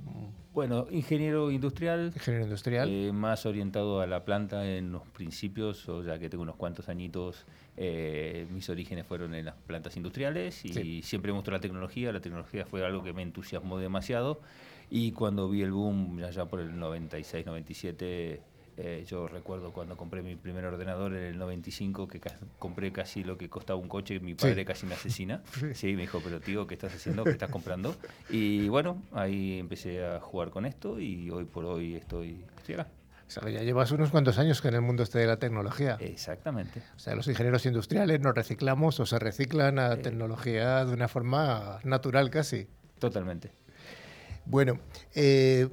Bueno, ingeniero industrial, ingeniero industrial? eh, más orientado a la planta en los principios, o ya que tengo unos cuantos añitos, eh, mis orígenes fueron en las plantas industriales y Sí. siempre me gustó la tecnología, la tecnología fue algo que me entusiasmó demasiado y cuando vi el boom allá por el 96, 97, eh, yo recuerdo cuando compré mi primer ordenador en el 95 que ca- compré casi lo que costaba un coche, mi padre casi me asesina. Sí, me dijo, pero tío, ¿qué estás haciendo? ¿Qué estás comprando? Y bueno, ahí empecé a jugar con esto y hoy por hoy estoy, estoy acá. O sea, ya llevas unos cuantos años que en el mundo este de la tecnología. Exactamente. O sea, los ingenieros industriales nos reciclamos o se reciclan a tecnología de una forma natural casi. Totalmente. Bueno, eh,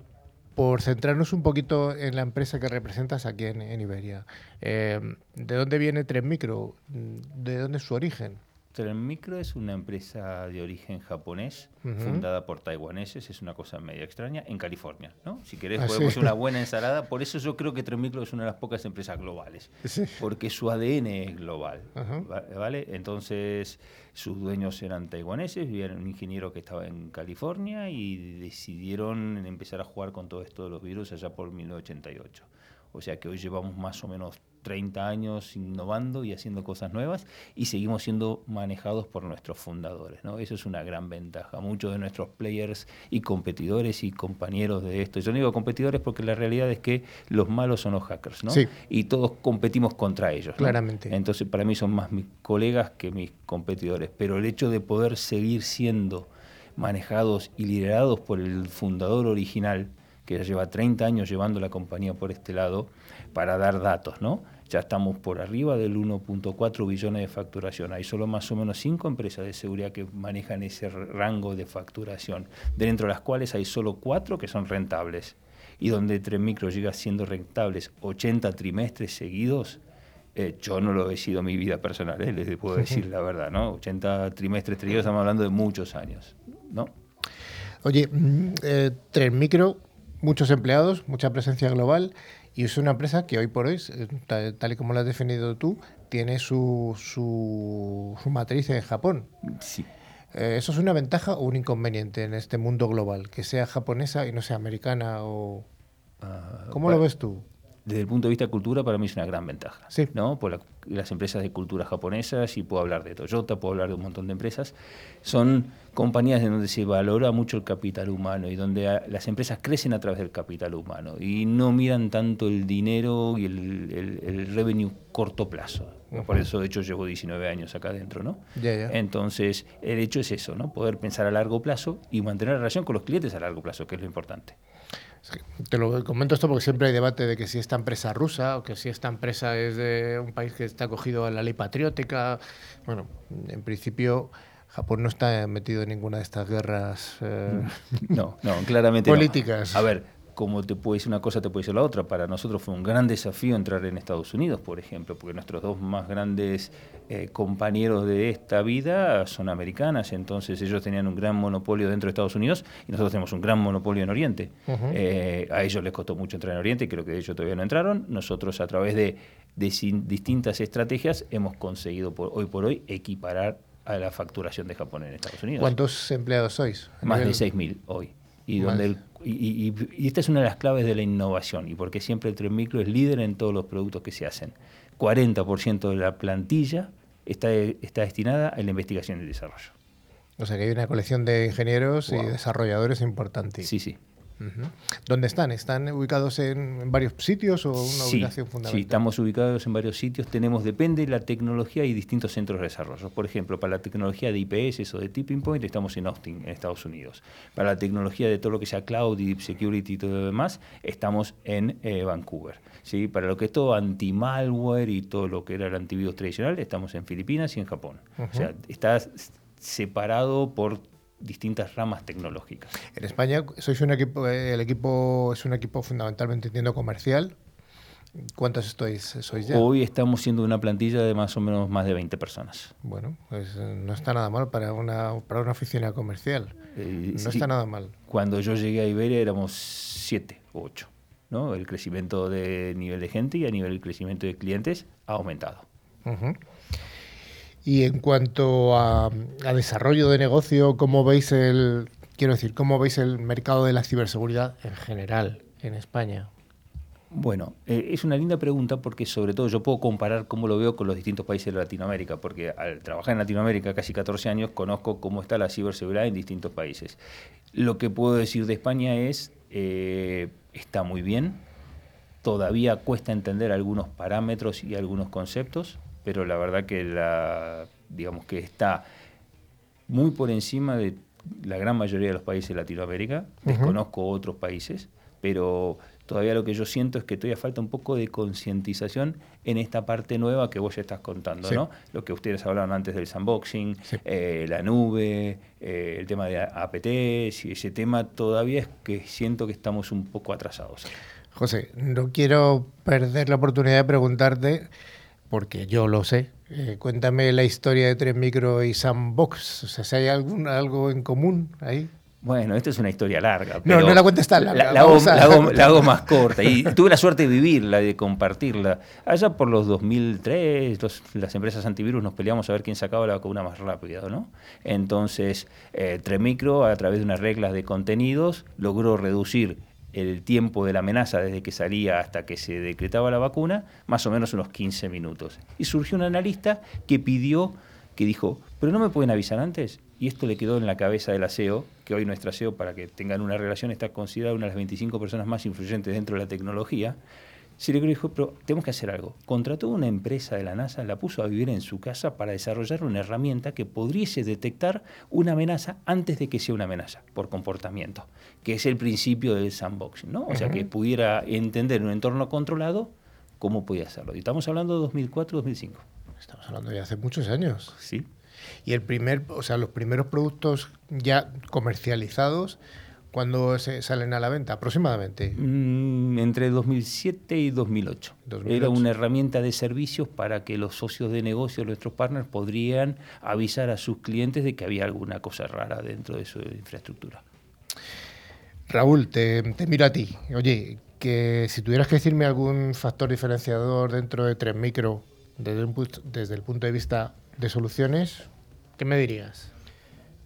por centrarnos un poquito en la empresa que representas aquí en, en Iberia, eh, ¿de dónde viene Tren Micro? ¿De dónde es su origen? Micro es una empresa de origen japonés, fundada por taiwaneses, es una cosa media extraña, en California. ¿no? Si querés, Ah, podemos sí. hacer una buena ensalada. Por eso yo creo que Micro es una de las pocas empresas globales, Sí. porque su ADN es global. ¿vale? Entonces, sus dueños eran taiwaneses, vivían un ingeniero que estaba en California y decidieron empezar a jugar con todo esto de los virus allá por 1988. O sea que hoy llevamos más o menos 30 años innovando y haciendo cosas nuevas y seguimos siendo manejados por nuestros fundadores. ¿no? Eso es una gran ventaja. Muchos de nuestros players y competidores y compañeros de esto, yo no digo competidores porque la realidad es que los malos son los hackers, ¿no? Sí. Y todos competimos contra ellos. ¿no? Claramente. Entonces, para mí son más mis colegas que mis competidores. Pero el hecho de poder seguir siendo manejados y liderados por el fundador original, que ya lleva 30 años llevando la compañía por este lado, para dar datos, ¿no? Ya estamos por arriba del 1.4 billones de facturación. Hay solo más o menos cinco empresas de seguridad que manejan ese rango de facturación, dentro de las cuales hay solo cuatro que son rentables. Y donde Tren Micro llega siendo rentables 80 trimestres seguidos, eh, yo no lo he sido en mi vida personal, eh, les puedo decir la verdad, ¿no? 80 trimestres seguidos, estamos hablando de muchos años, ¿no? Oye, mm, eh, Tren Micro, muchos empleados, mucha presencia global y es una empresa que hoy por hoy, eh, ta- tal, y como lo has definido tú, tiene su, su, su matriz en Japón. Sí. Eh, ¿Eso es una ventaja o un inconveniente en este mundo global? Que sea japonesa y no sea americana o... Ah, ¿Cómo bueno, lo ves tú? Desde el punto de vista de cultura, para mí es una gran ventaja. Sí. ¿no? Por la las empresas de cultura japonesas y puedo hablar de Toyota, puedo hablar de un montón de empresas. Son compañías en donde se valora mucho el capital humano y donde a- las empresas crecen a través del capital humano y no miran tanto el dinero y el, el- el revenue corto plazo. Por eso, de hecho, llevo 19 años acá adentro, ¿no? Ya, ya. Entonces, el hecho es eso, ¿no? Poder pensar a largo plazo y mantener la relación con los clientes a largo plazo, que es lo importante. Te lo comento esto porque siempre hay debate de que si esta empresa rusa o que si esta empresa es de un país que está acogido a la ley patriótica. Bueno, en principio Japón no está metido en ninguna de estas guerras eh, No, no, claramente no. políticas. A ver, como te puede decir una cosa, te puede decir la otra. Para nosotros fue un gran desafío entrar en Estados Unidos, por ejemplo, porque nuestros dos más grandes eh, compañeros de esta vida son americanas, entonces ellos tenían un gran monopolio dentro de Estados Unidos y nosotros tenemos un gran monopolio en Oriente. Eh, a ellos les costó mucho entrar en Oriente, creo que de hecho todavía no entraron. Nosotros a través de, de distintas estrategias hemos conseguido por, hoy por hoy equiparar a la facturación de Japón en Estados Unidos. ¿Cuántos empleados sois? Más de nivel- 6.000 hoy. Y, Más. donde el- y, y- y- esta es una de las claves de la innovación, y porque siempre el Tren Micro es líder en todos los productos que se hacen. 40% de la plantilla está, está destinada a la investigación y el desarrollo. O sea que hay una colección de ingenieros y desarrolladores importante. Sí, sí. ¿Dónde están? ¿Están ubicados en, varios sitios o una Sí, ubicación fundamental? sí, estamos ubicados en varios sitios. Tenemos, depende de la tecnología y distintos centros de desarrollo. Por ejemplo, para la tecnología de IPS o de Tipping Point estamos en Austin, en Estados Unidos. Para la tecnología de todo lo que sea cloud y deep security y todo lo demás, estamos en eh, Vancouver. ¿sí? Para lo que es todo anti-malware y todo lo que era el antivirus tradicional, estamos en Filipinas y en Japón. O sea, está separado por distintas ramas tecnológicas. En España sois un equipo, el equipo es un equipo fundamentalmente entiendo comercial. ¿Cuántos estáis, sois ya? Hoy estamos siendo una plantilla de más o menos más de 20 personas. Bueno, pues no está nada mal para una, para una oficina comercial. Eh, no sí. está nada mal. Cuando yo llegué a Iberia éramos siete o ocho. ¿no? El crecimiento de nivel de gente y a nivel de crecimiento de clientes ha aumentado. Ujú. Y en cuanto a, desarrollo de negocio, ¿cómo veis el, quiero decir, cómo veis el mercado de la ciberseguridad en general en España? Bueno, eh, es una linda pregunta porque sobre todo yo puedo comparar cómo lo veo con los distintos países de Latinoamérica, porque al trabajar en Latinoamérica casi 14 años conozco cómo está la ciberseguridad en distintos países. Lo que puedo decir de España es, eh, está muy bien, todavía cuesta entender algunos parámetros y algunos conceptos, pero la verdad que la, digamos que está muy por encima de la gran mayoría de los países de Latinoamérica. Desconozco otros países, pero todavía lo que yo siento es que todavía falta un poco de concientización en esta parte nueva que vos ya estás contando, Sí. ¿no? Lo que ustedes hablaron antes del sandboxing, Sí. eh, la nube, eh, el tema de APTs y ese tema todavía es que siento que estamos un poco atrasados. José, no quiero perder la oportunidad de preguntarte, porque yo lo sé. eh, cuéntame la historia de Tres Micro y Sandbox. O sea, si hay algún, algo en común ahí. Bueno, esta es una historia larga. No, pero no la cuentes tan larga, La, la hago, vamos a- la hago- la hago más corta. Y tuve la suerte de vivirla, de compartirla. Allá por los 2003, los- las empresas antivirus nos peleamos a ver quién sacaba la vacuna más rápido, ¿no? Entonces, eh, Tremicro, a través de unas reglas de contenidos, logró reducir el tiempo de la amenaza desde que salía hasta que se decretaba la vacuna, más o menos unos 15 minutos. Y surgió un analista que pidió, que dijo, pero no me pueden avisar antes. Y esto le quedó en la cabeza del aseo, que hoy nuestra aseo, para que tengan una relación, está considerada una de las 25 personas más influyentes dentro de la tecnología. Le dijo, pero tenemos que hacer algo. Contrató una empresa de la NASA, la puso a vivir en su casa para desarrollar una herramienta que pudiese detectar una amenaza antes de que sea una amenaza, por comportamiento, que es el principio del sandboxing, ¿no? O sea, que pudiera entender en un entorno controlado cómo podía hacerlo. Y estamos hablando de 2004-2005. Estamos hablando de hace muchos años. Sí. Y el primer, o sea, los primeros productos ya comercializados, ¿cuándo se salen a la venta? Aproximadamente. Mm, entre 2007 y 2008. 2008. Era una herramienta de servicios para que los socios de negocio, nuestros partners, podrían avisar a sus clientes de que había alguna cosa rara dentro de su infraestructura. Raúl, te, te miro a ti. Oye, que si tuvieras que decirme algún factor diferenciador dentro de Tres Micro desde, un desde el punto de vista de soluciones, ¿qué me dirías?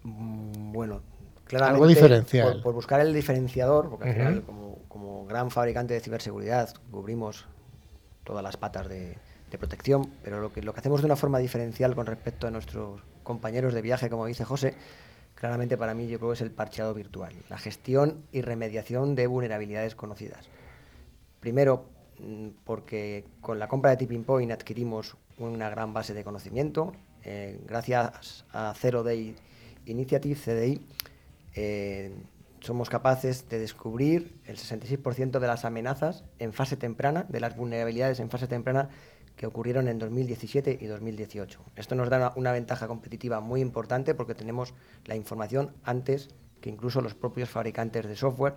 Mm, Bueno, claramente. Algo diferencial. Por, por buscar el diferenciador, porque al final, como, como gran fabricante de ciberseguridad, cubrimos todas las patas de, de protección, pero lo que, lo que hacemos de una forma diferencial con respecto a nuestros compañeros de viaje, como dice José, claramente para mí yo creo que es el parcheado virtual, la gestión y remediación de vulnerabilidades conocidas. Primero, porque con la compra de Tipping Point adquirimos una gran base de conocimiento. Eh, gracias a Zero Day Initiative, CDI, eh, somos capaces de descubrir el 66% de las amenazas en fase temprana, de las vulnerabilidades en fase temprana que ocurrieron en 2017 y 2018. Esto nos da una, ventaja competitiva muy importante porque tenemos la información antes que incluso los propios fabricantes de software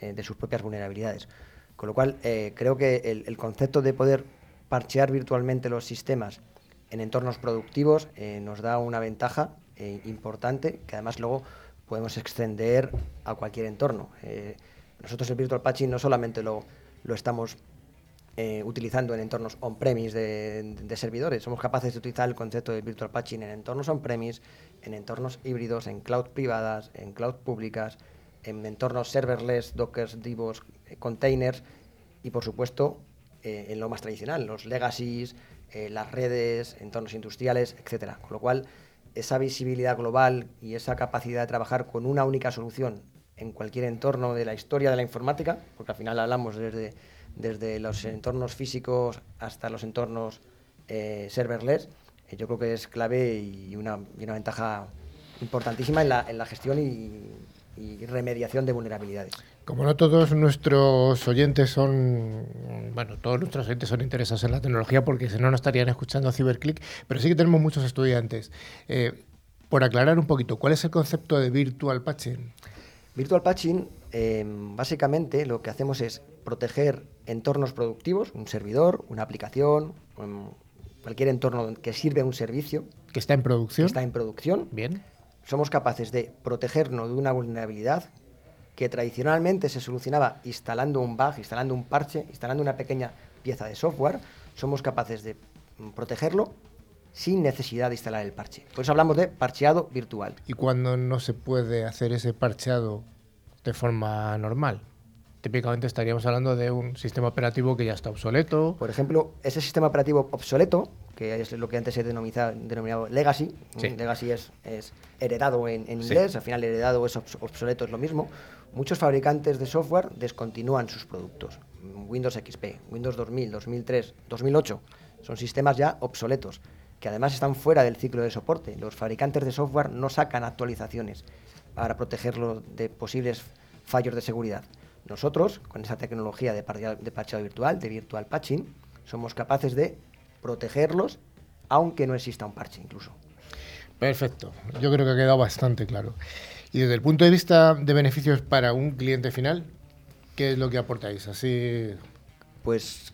eh, de sus propias vulnerabilidades. Con lo cual, eh, creo que el, concepto de poder parchear virtualmente los sistemas en entornos productivos nos da una ventaja importante que además luego podemos extender a cualquier entorno. nosotros el Virtual Patching no solamente lo, lo estamos eh, utilizando en entornos on-premise de, servidores. Somos capaces de utilizar el concepto de virtual patching en entornos on-premise, en entornos híbridos, en cloud privadas, en cloud públicas, en entornos serverless, dockers, divos, eh, containers y, por supuesto, eh, en lo más tradicional, los legacies, las redes, entornos industriales, etcétera. Con lo cual, esa visibilidad global y esa capacidad de trabajar con una única solución en cualquier entorno de la historia de la informática, porque al final hablamos desde desde los entornos físicos hasta los entornos eh, serverless, eh, yo creo que es clave y una, ventaja importantísima en la, en la gestión y, remediación de vulnerabilidades. Como no todos nuestros oyentes son, bueno, todos nuestros oyentes son interesados en la tecnología porque si no, no estarían escuchando CyberClick, pero sí que tenemos muchos estudiantes. Eh, por aclarar un poquito, ¿cuál es el concepto de virtual patching? Virtual patching, básicamente lo que hacemos es proteger entornos productivos, un servidor, una aplicación, cualquier entorno que sirve a un servicio. Que está en producción. está en producción. Bien. Somos capaces de protegernos de una vulnerabilidad que tradicionalmente se solucionaba instalando un bug, instalando un parche, instalando una pequeña pieza de software. Somos capaces de mm, protegerlo sin necesidad de instalar el parche. Por eso hablamos de parcheado virtual. ¿Y cuando no se puede hacer ese parcheado de forma normal? Típicamente estaríamos hablando de un sistema operativo que ya está obsoleto. Por ejemplo, ese sistema operativo obsoleto, que es lo que antes se denominado legacy, legacy es, heredado en, inglés, al final heredado es obsoleto, es lo mismo. Muchos fabricantes de software descontinúan sus productos. Windows XP, Windows 2000, 2003, 2008, son sistemas ya obsoletos, que además están fuera del ciclo de soporte. Los fabricantes de software no sacan actualizaciones para protegerlo de posibles fallos de seguridad. Nosotros, con esa tecnología de, de parcheado virtual, de virtual patching, somos capaces de protegerlos aunque no exista un parche incluso. Perfecto, yo creo que ha quedado bastante claro. Y desde el punto de vista de beneficios para un cliente final, ¿qué es lo que aportáis? Así. Pues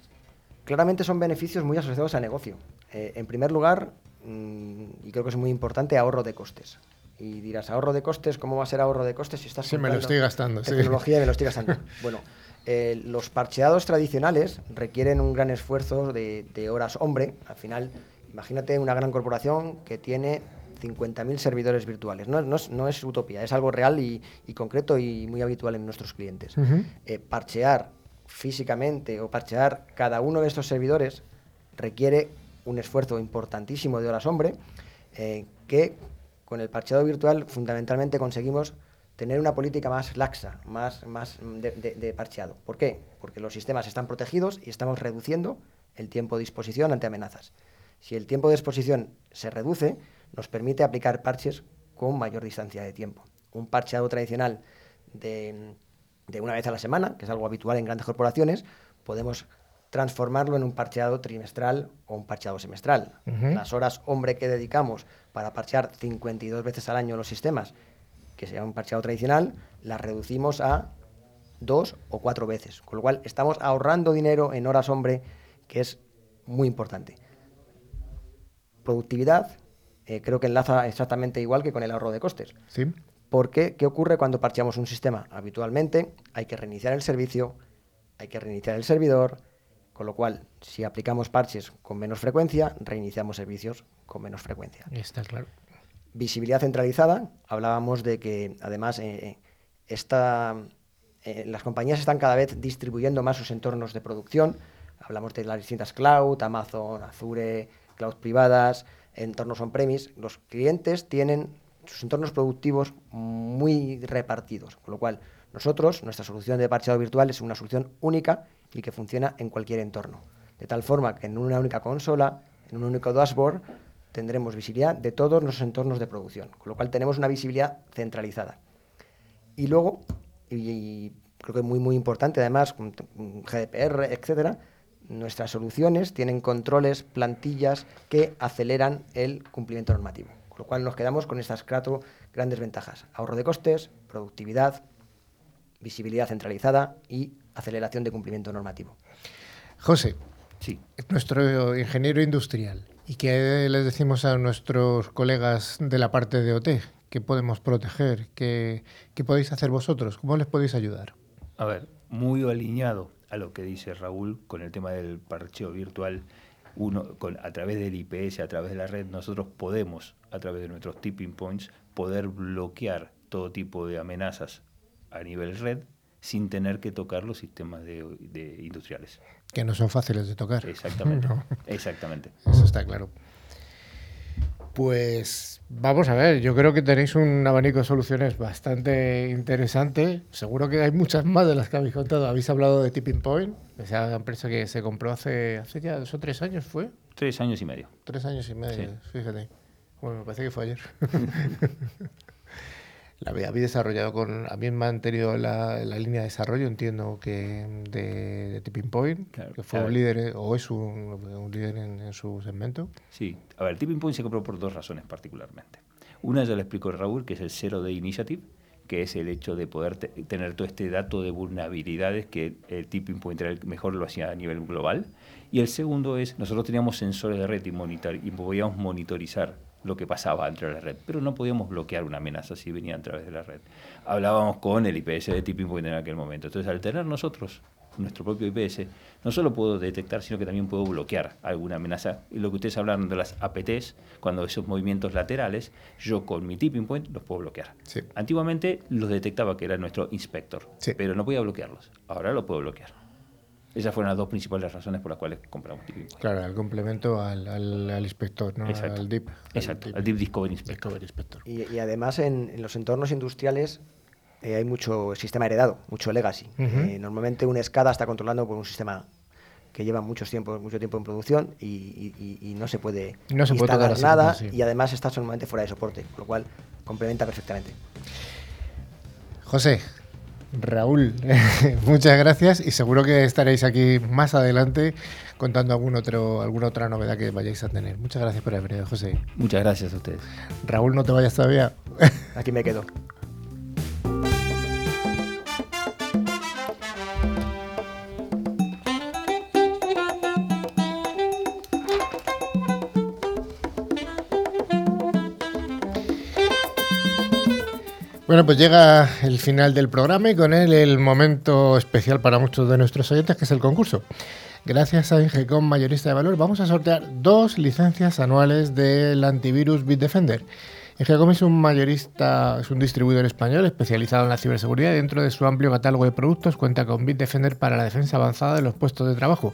claramente son beneficios muy asociados a negocio. Eh, en primer lugar, mm, y creo que es muy importante, ahorro de costes. Y dirás, ahorro de costes, ¿cómo va a ser ahorro de costes si estás Sí, me lo estoy gastando. Tecnología y me lo estoy gastando. bueno, eh, los parcheados tradicionales requieren un gran esfuerzo de, horas hombre. Al final, imagínate una gran corporación que tiene 50.000 servidores virtuales. No, no, es, utopía, es algo real y, concreto y muy habitual en nuestros clientes. Eh, parchear físicamente o parchear cada uno de estos servidores requiere un esfuerzo importantísimo de horas hombre eh, que con el parcheado virtual fundamentalmente conseguimos tener una política más laxa, más, más de, parcheado. ¿Por qué? Porque los sistemas están protegidos y estamos reduciendo el tiempo de disposición ante amenazas. Si el tiempo de exposición se reduce, nos permite aplicar parches con mayor distancia de tiempo. Un parcheado tradicional de, una vez a la semana, que es algo habitual en grandes corporaciones, podemos transformarlo en un parcheado trimestral o un parcheado semestral. Las horas hombre que dedicamos para parchear 52 veces al año los sistemas, que sea un parcheado tradicional, las reducimos a dos o cuatro veces. Con lo cual estamos ahorrando dinero en horas hombre, que es muy importante. Productividad, eh, creo que enlaza exactamente igual que con el ahorro de costes. Sí. Porque, ¿qué ocurre cuando parcheamos un sistema? Habitualmente hay que reiniciar el servicio, hay que reiniciar el servidor, con lo cual, si aplicamos parches con menos frecuencia, reiniciamos servicios con menos frecuencia. Está claro. Visibilidad centralizada, hablábamos de que además eh, eh, las compañías están cada vez distribuyendo más sus entornos de producción. Hablamos de las distintas cloud, Amazon, Azure, cloud privadas, entornos on-premise. Los clientes tienen sus entornos productivos muy repartidos, con lo cual nosotros, nuestra solución de parcheado virtual es una solución única y que funciona en cualquier entorno. De tal forma que en una única consola, en un único dashboard, tendremos visibilidad de todos los entornos de producción, con lo cual tenemos una visibilidad centralizada. Y luego, y, creo que es muy, muy importante además, con GDPR, etcétera, nuestras soluciones tienen controles, plantillas que aceleran el cumplimiento normativo. Con lo cual nos quedamos con estas cuatro grandes ventajas. Ahorro de costes, productividad, visibilidad centralizada y aceleración de cumplimiento normativo. José, sí. nuestro ingeniero industrial, ¿y qué les decimos a nuestros colegas de la parte de OT? ¿Qué podemos proteger? ¿Qué, ¿Qué, podéis hacer vosotros? ¿Cómo les podéis ayudar? A ver, muy alineado a lo que dice Raúl con el tema del parcheo virtual. Uno, con, a través del IPS, a través de la red, nosotros podemos, a través de nuestros tipping points, poder bloquear todo tipo de amenazas a nivel red sin tener que tocar los sistemas de, industriales. Que no son fáciles de tocar. Exactamente. Exactamente. Eso está claro. Pues vamos a ver, yo creo que tenéis un abanico de soluciones bastante interesante. Seguro que hay muchas más de las que habéis contado. Habéis hablado de Tipping Point, esa empresa que se compró hace, hace ya dos o tres años, ¿fue? Tres años y medio. Tres años y medio, fíjate. Bueno, me parece que fue ayer. la habéis desarrollado con. Habéis mantenido la, la línea de desarrollo, entiendo que de, Tipping Point, que fue un líder o es un, líder en, su segmento. Sí, a ver, Tipping Point se compró por dos razones particularmente. Una ya le explicó Raúl, que es el Zero Day Initiative, que es el hecho de poder tener todo este dato de vulnerabilidades que el Tipping Point era el mejor lo hacía a nivel global. Y el segundo es, nosotros teníamos sensores de red y, monitor, y podíamos monitorizar lo que pasaba dentro de la red, pero no podíamos bloquear una amenaza si venía a través de la red. Hablábamos con el IPS de Tipping Point en aquel momento. Entonces, al tener nosotros nuestro propio IPS, no solo puedo detectar, sino que también puedo bloquear alguna amenaza. Y lo que ustedes hablaron de las APTs, cuando esos movimientos laterales, yo con mi tipping point los puedo bloquear. Antiguamente los detectaba que era nuestro inspector, pero no podía bloquearlos. Ahora lo puedo bloquear. Esas fueron las dos principales razones por las cuales compramos. Claro, el complemento al, al, inspector, ¿no? Exacto. al DIP. Exacto, al DIP, Discovery Inspector. Y, además en, en, los entornos industriales eh, hay mucho sistema heredado, mucho legacy. Eh, normalmente un SCADA está controlando por un sistema que lleva mucho tiempo, mucho tiempo en producción y, no se puede no se instalar nada y además está solamente fuera de soporte, con lo cual complementa perfectamente. José, Raúl, muchas gracias y seguro que estaréis aquí más adelante contando algún otro, alguna otra novedad que vayáis a tener. Muchas gracias por haber venido, José. Muchas gracias a ustedes. Raúl, no te vayas todavía. Aquí me quedo. Bueno, pues llega el final del programa y con él el momento especial para muchos de nuestros oyentes, que es el concurso. Gracias a Ingecom Mayorista de Valor, vamos a sortear dos licencias anuales del antivirus Bitdefender. Ingecom es un mayorista, es un distribuidor español especializado en la ciberseguridad y dentro de su amplio catálogo de productos cuenta con Bitdefender para la defensa avanzada de los puestos de trabajo.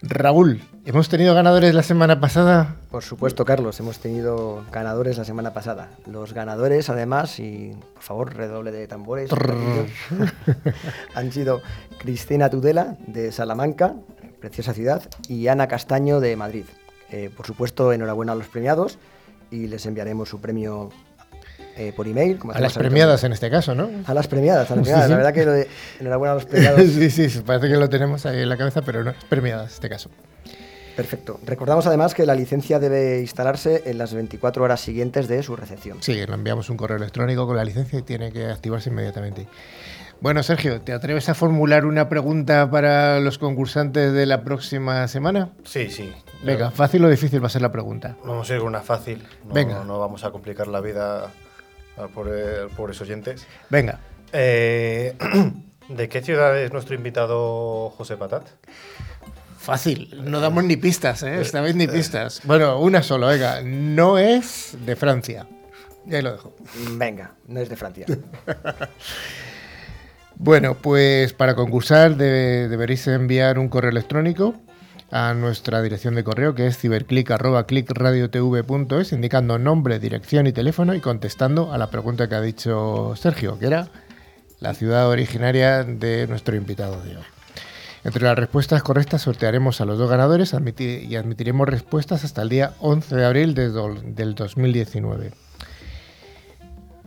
Raúl, ¿hemos tenido ganadores la semana pasada? Por supuesto, Carlos, hemos tenido ganadores la semana pasada. Los ganadores, además, y por favor, redoble de tambores, han sido Cristina Tudela, de Salamanca, preciosa ciudad, y Ana Castaño, de Madrid. Eh, por supuesto, enhorabuena a los premiados y les enviaremos su premio eh, por email. a las premiadas en este caso, ¿no? A las premiadas, a las premiadas. La verdad que lo de, enhorabuena a los premiados. sí, sí, parece que lo tenemos ahí en la cabeza, pero no, es premiadas en este caso. Perfecto. Recordamos además que la licencia debe instalarse en las 24 horas siguientes de su recepción. Sí, le enviamos un correo electrónico con la licencia y tiene que activarse inmediatamente. Bueno, Sergio, ¿te atreves a formular una pregunta para los concursantes de la próxima semana? Sí, sí. Venga, fácil o difícil va a ser la pregunta. Vamos a ir con una fácil. Venga. No vamos a complicar la vida por, pobres oyentes. Venga. Eh, ¿De qué ciudad es nuestro invitado José Patat? Fácil, no damos ni pistas, ¿eh? Esta vez ni eh. pistas. Bueno, una solo, venga. No es de Francia. Ya lo dejo. Venga, no es de Francia. Bueno, pues para concursar de- deberéis enviar un correo electrónico a nuestra dirección de correo que es ciberclick.clickradiotv.es indicando nombre, dirección y teléfono y contestando a la pregunta que ha dicho Sergio, que era la ciudad originaria de nuestro invitado de hoy. Entre las respuestas correctas sortearemos a los dos ganadores y admitiremos respuestas hasta el día 11 de abril de del 2019.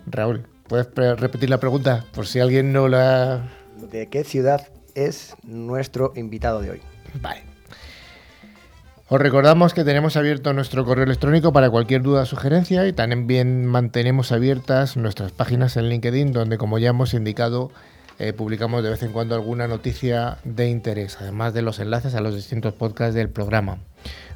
Raúl, ¿puedes repetir la pregunta por si alguien no la... ¿De qué ciudad es nuestro invitado de hoy? Vale. Os recordamos que tenemos abierto nuestro correo electrónico para cualquier duda o sugerencia y también mantenemos abiertas nuestras páginas en LinkedIn donde como ya hemos indicado eh, publicamos de vez en cuando alguna noticia de interés, además de los enlaces a los distintos podcasts del programa.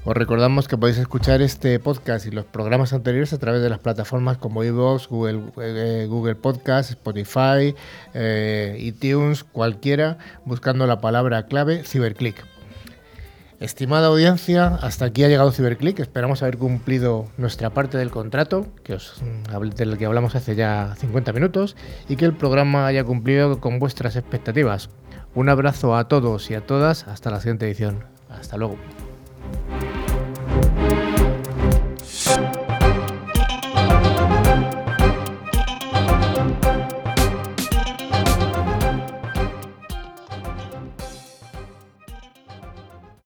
Os recordamos que podéis escuchar este podcast y los programas anteriores a través de las plataformas como iVoox, Google, eh, Podcast, Spotify, eh, iTunes, cualquiera, buscando la palabra clave Ciberclick. Estimada audiencia, hasta aquí ha llegado Ciberclick. Esperamos haber cumplido nuestra parte del contrato, que os, mm, del que hablamos hace ya 50 minutos, y que el programa haya cumplido con vuestras expectativas. Un abrazo a todos y a todas. Hasta la siguiente edición. Hasta luego.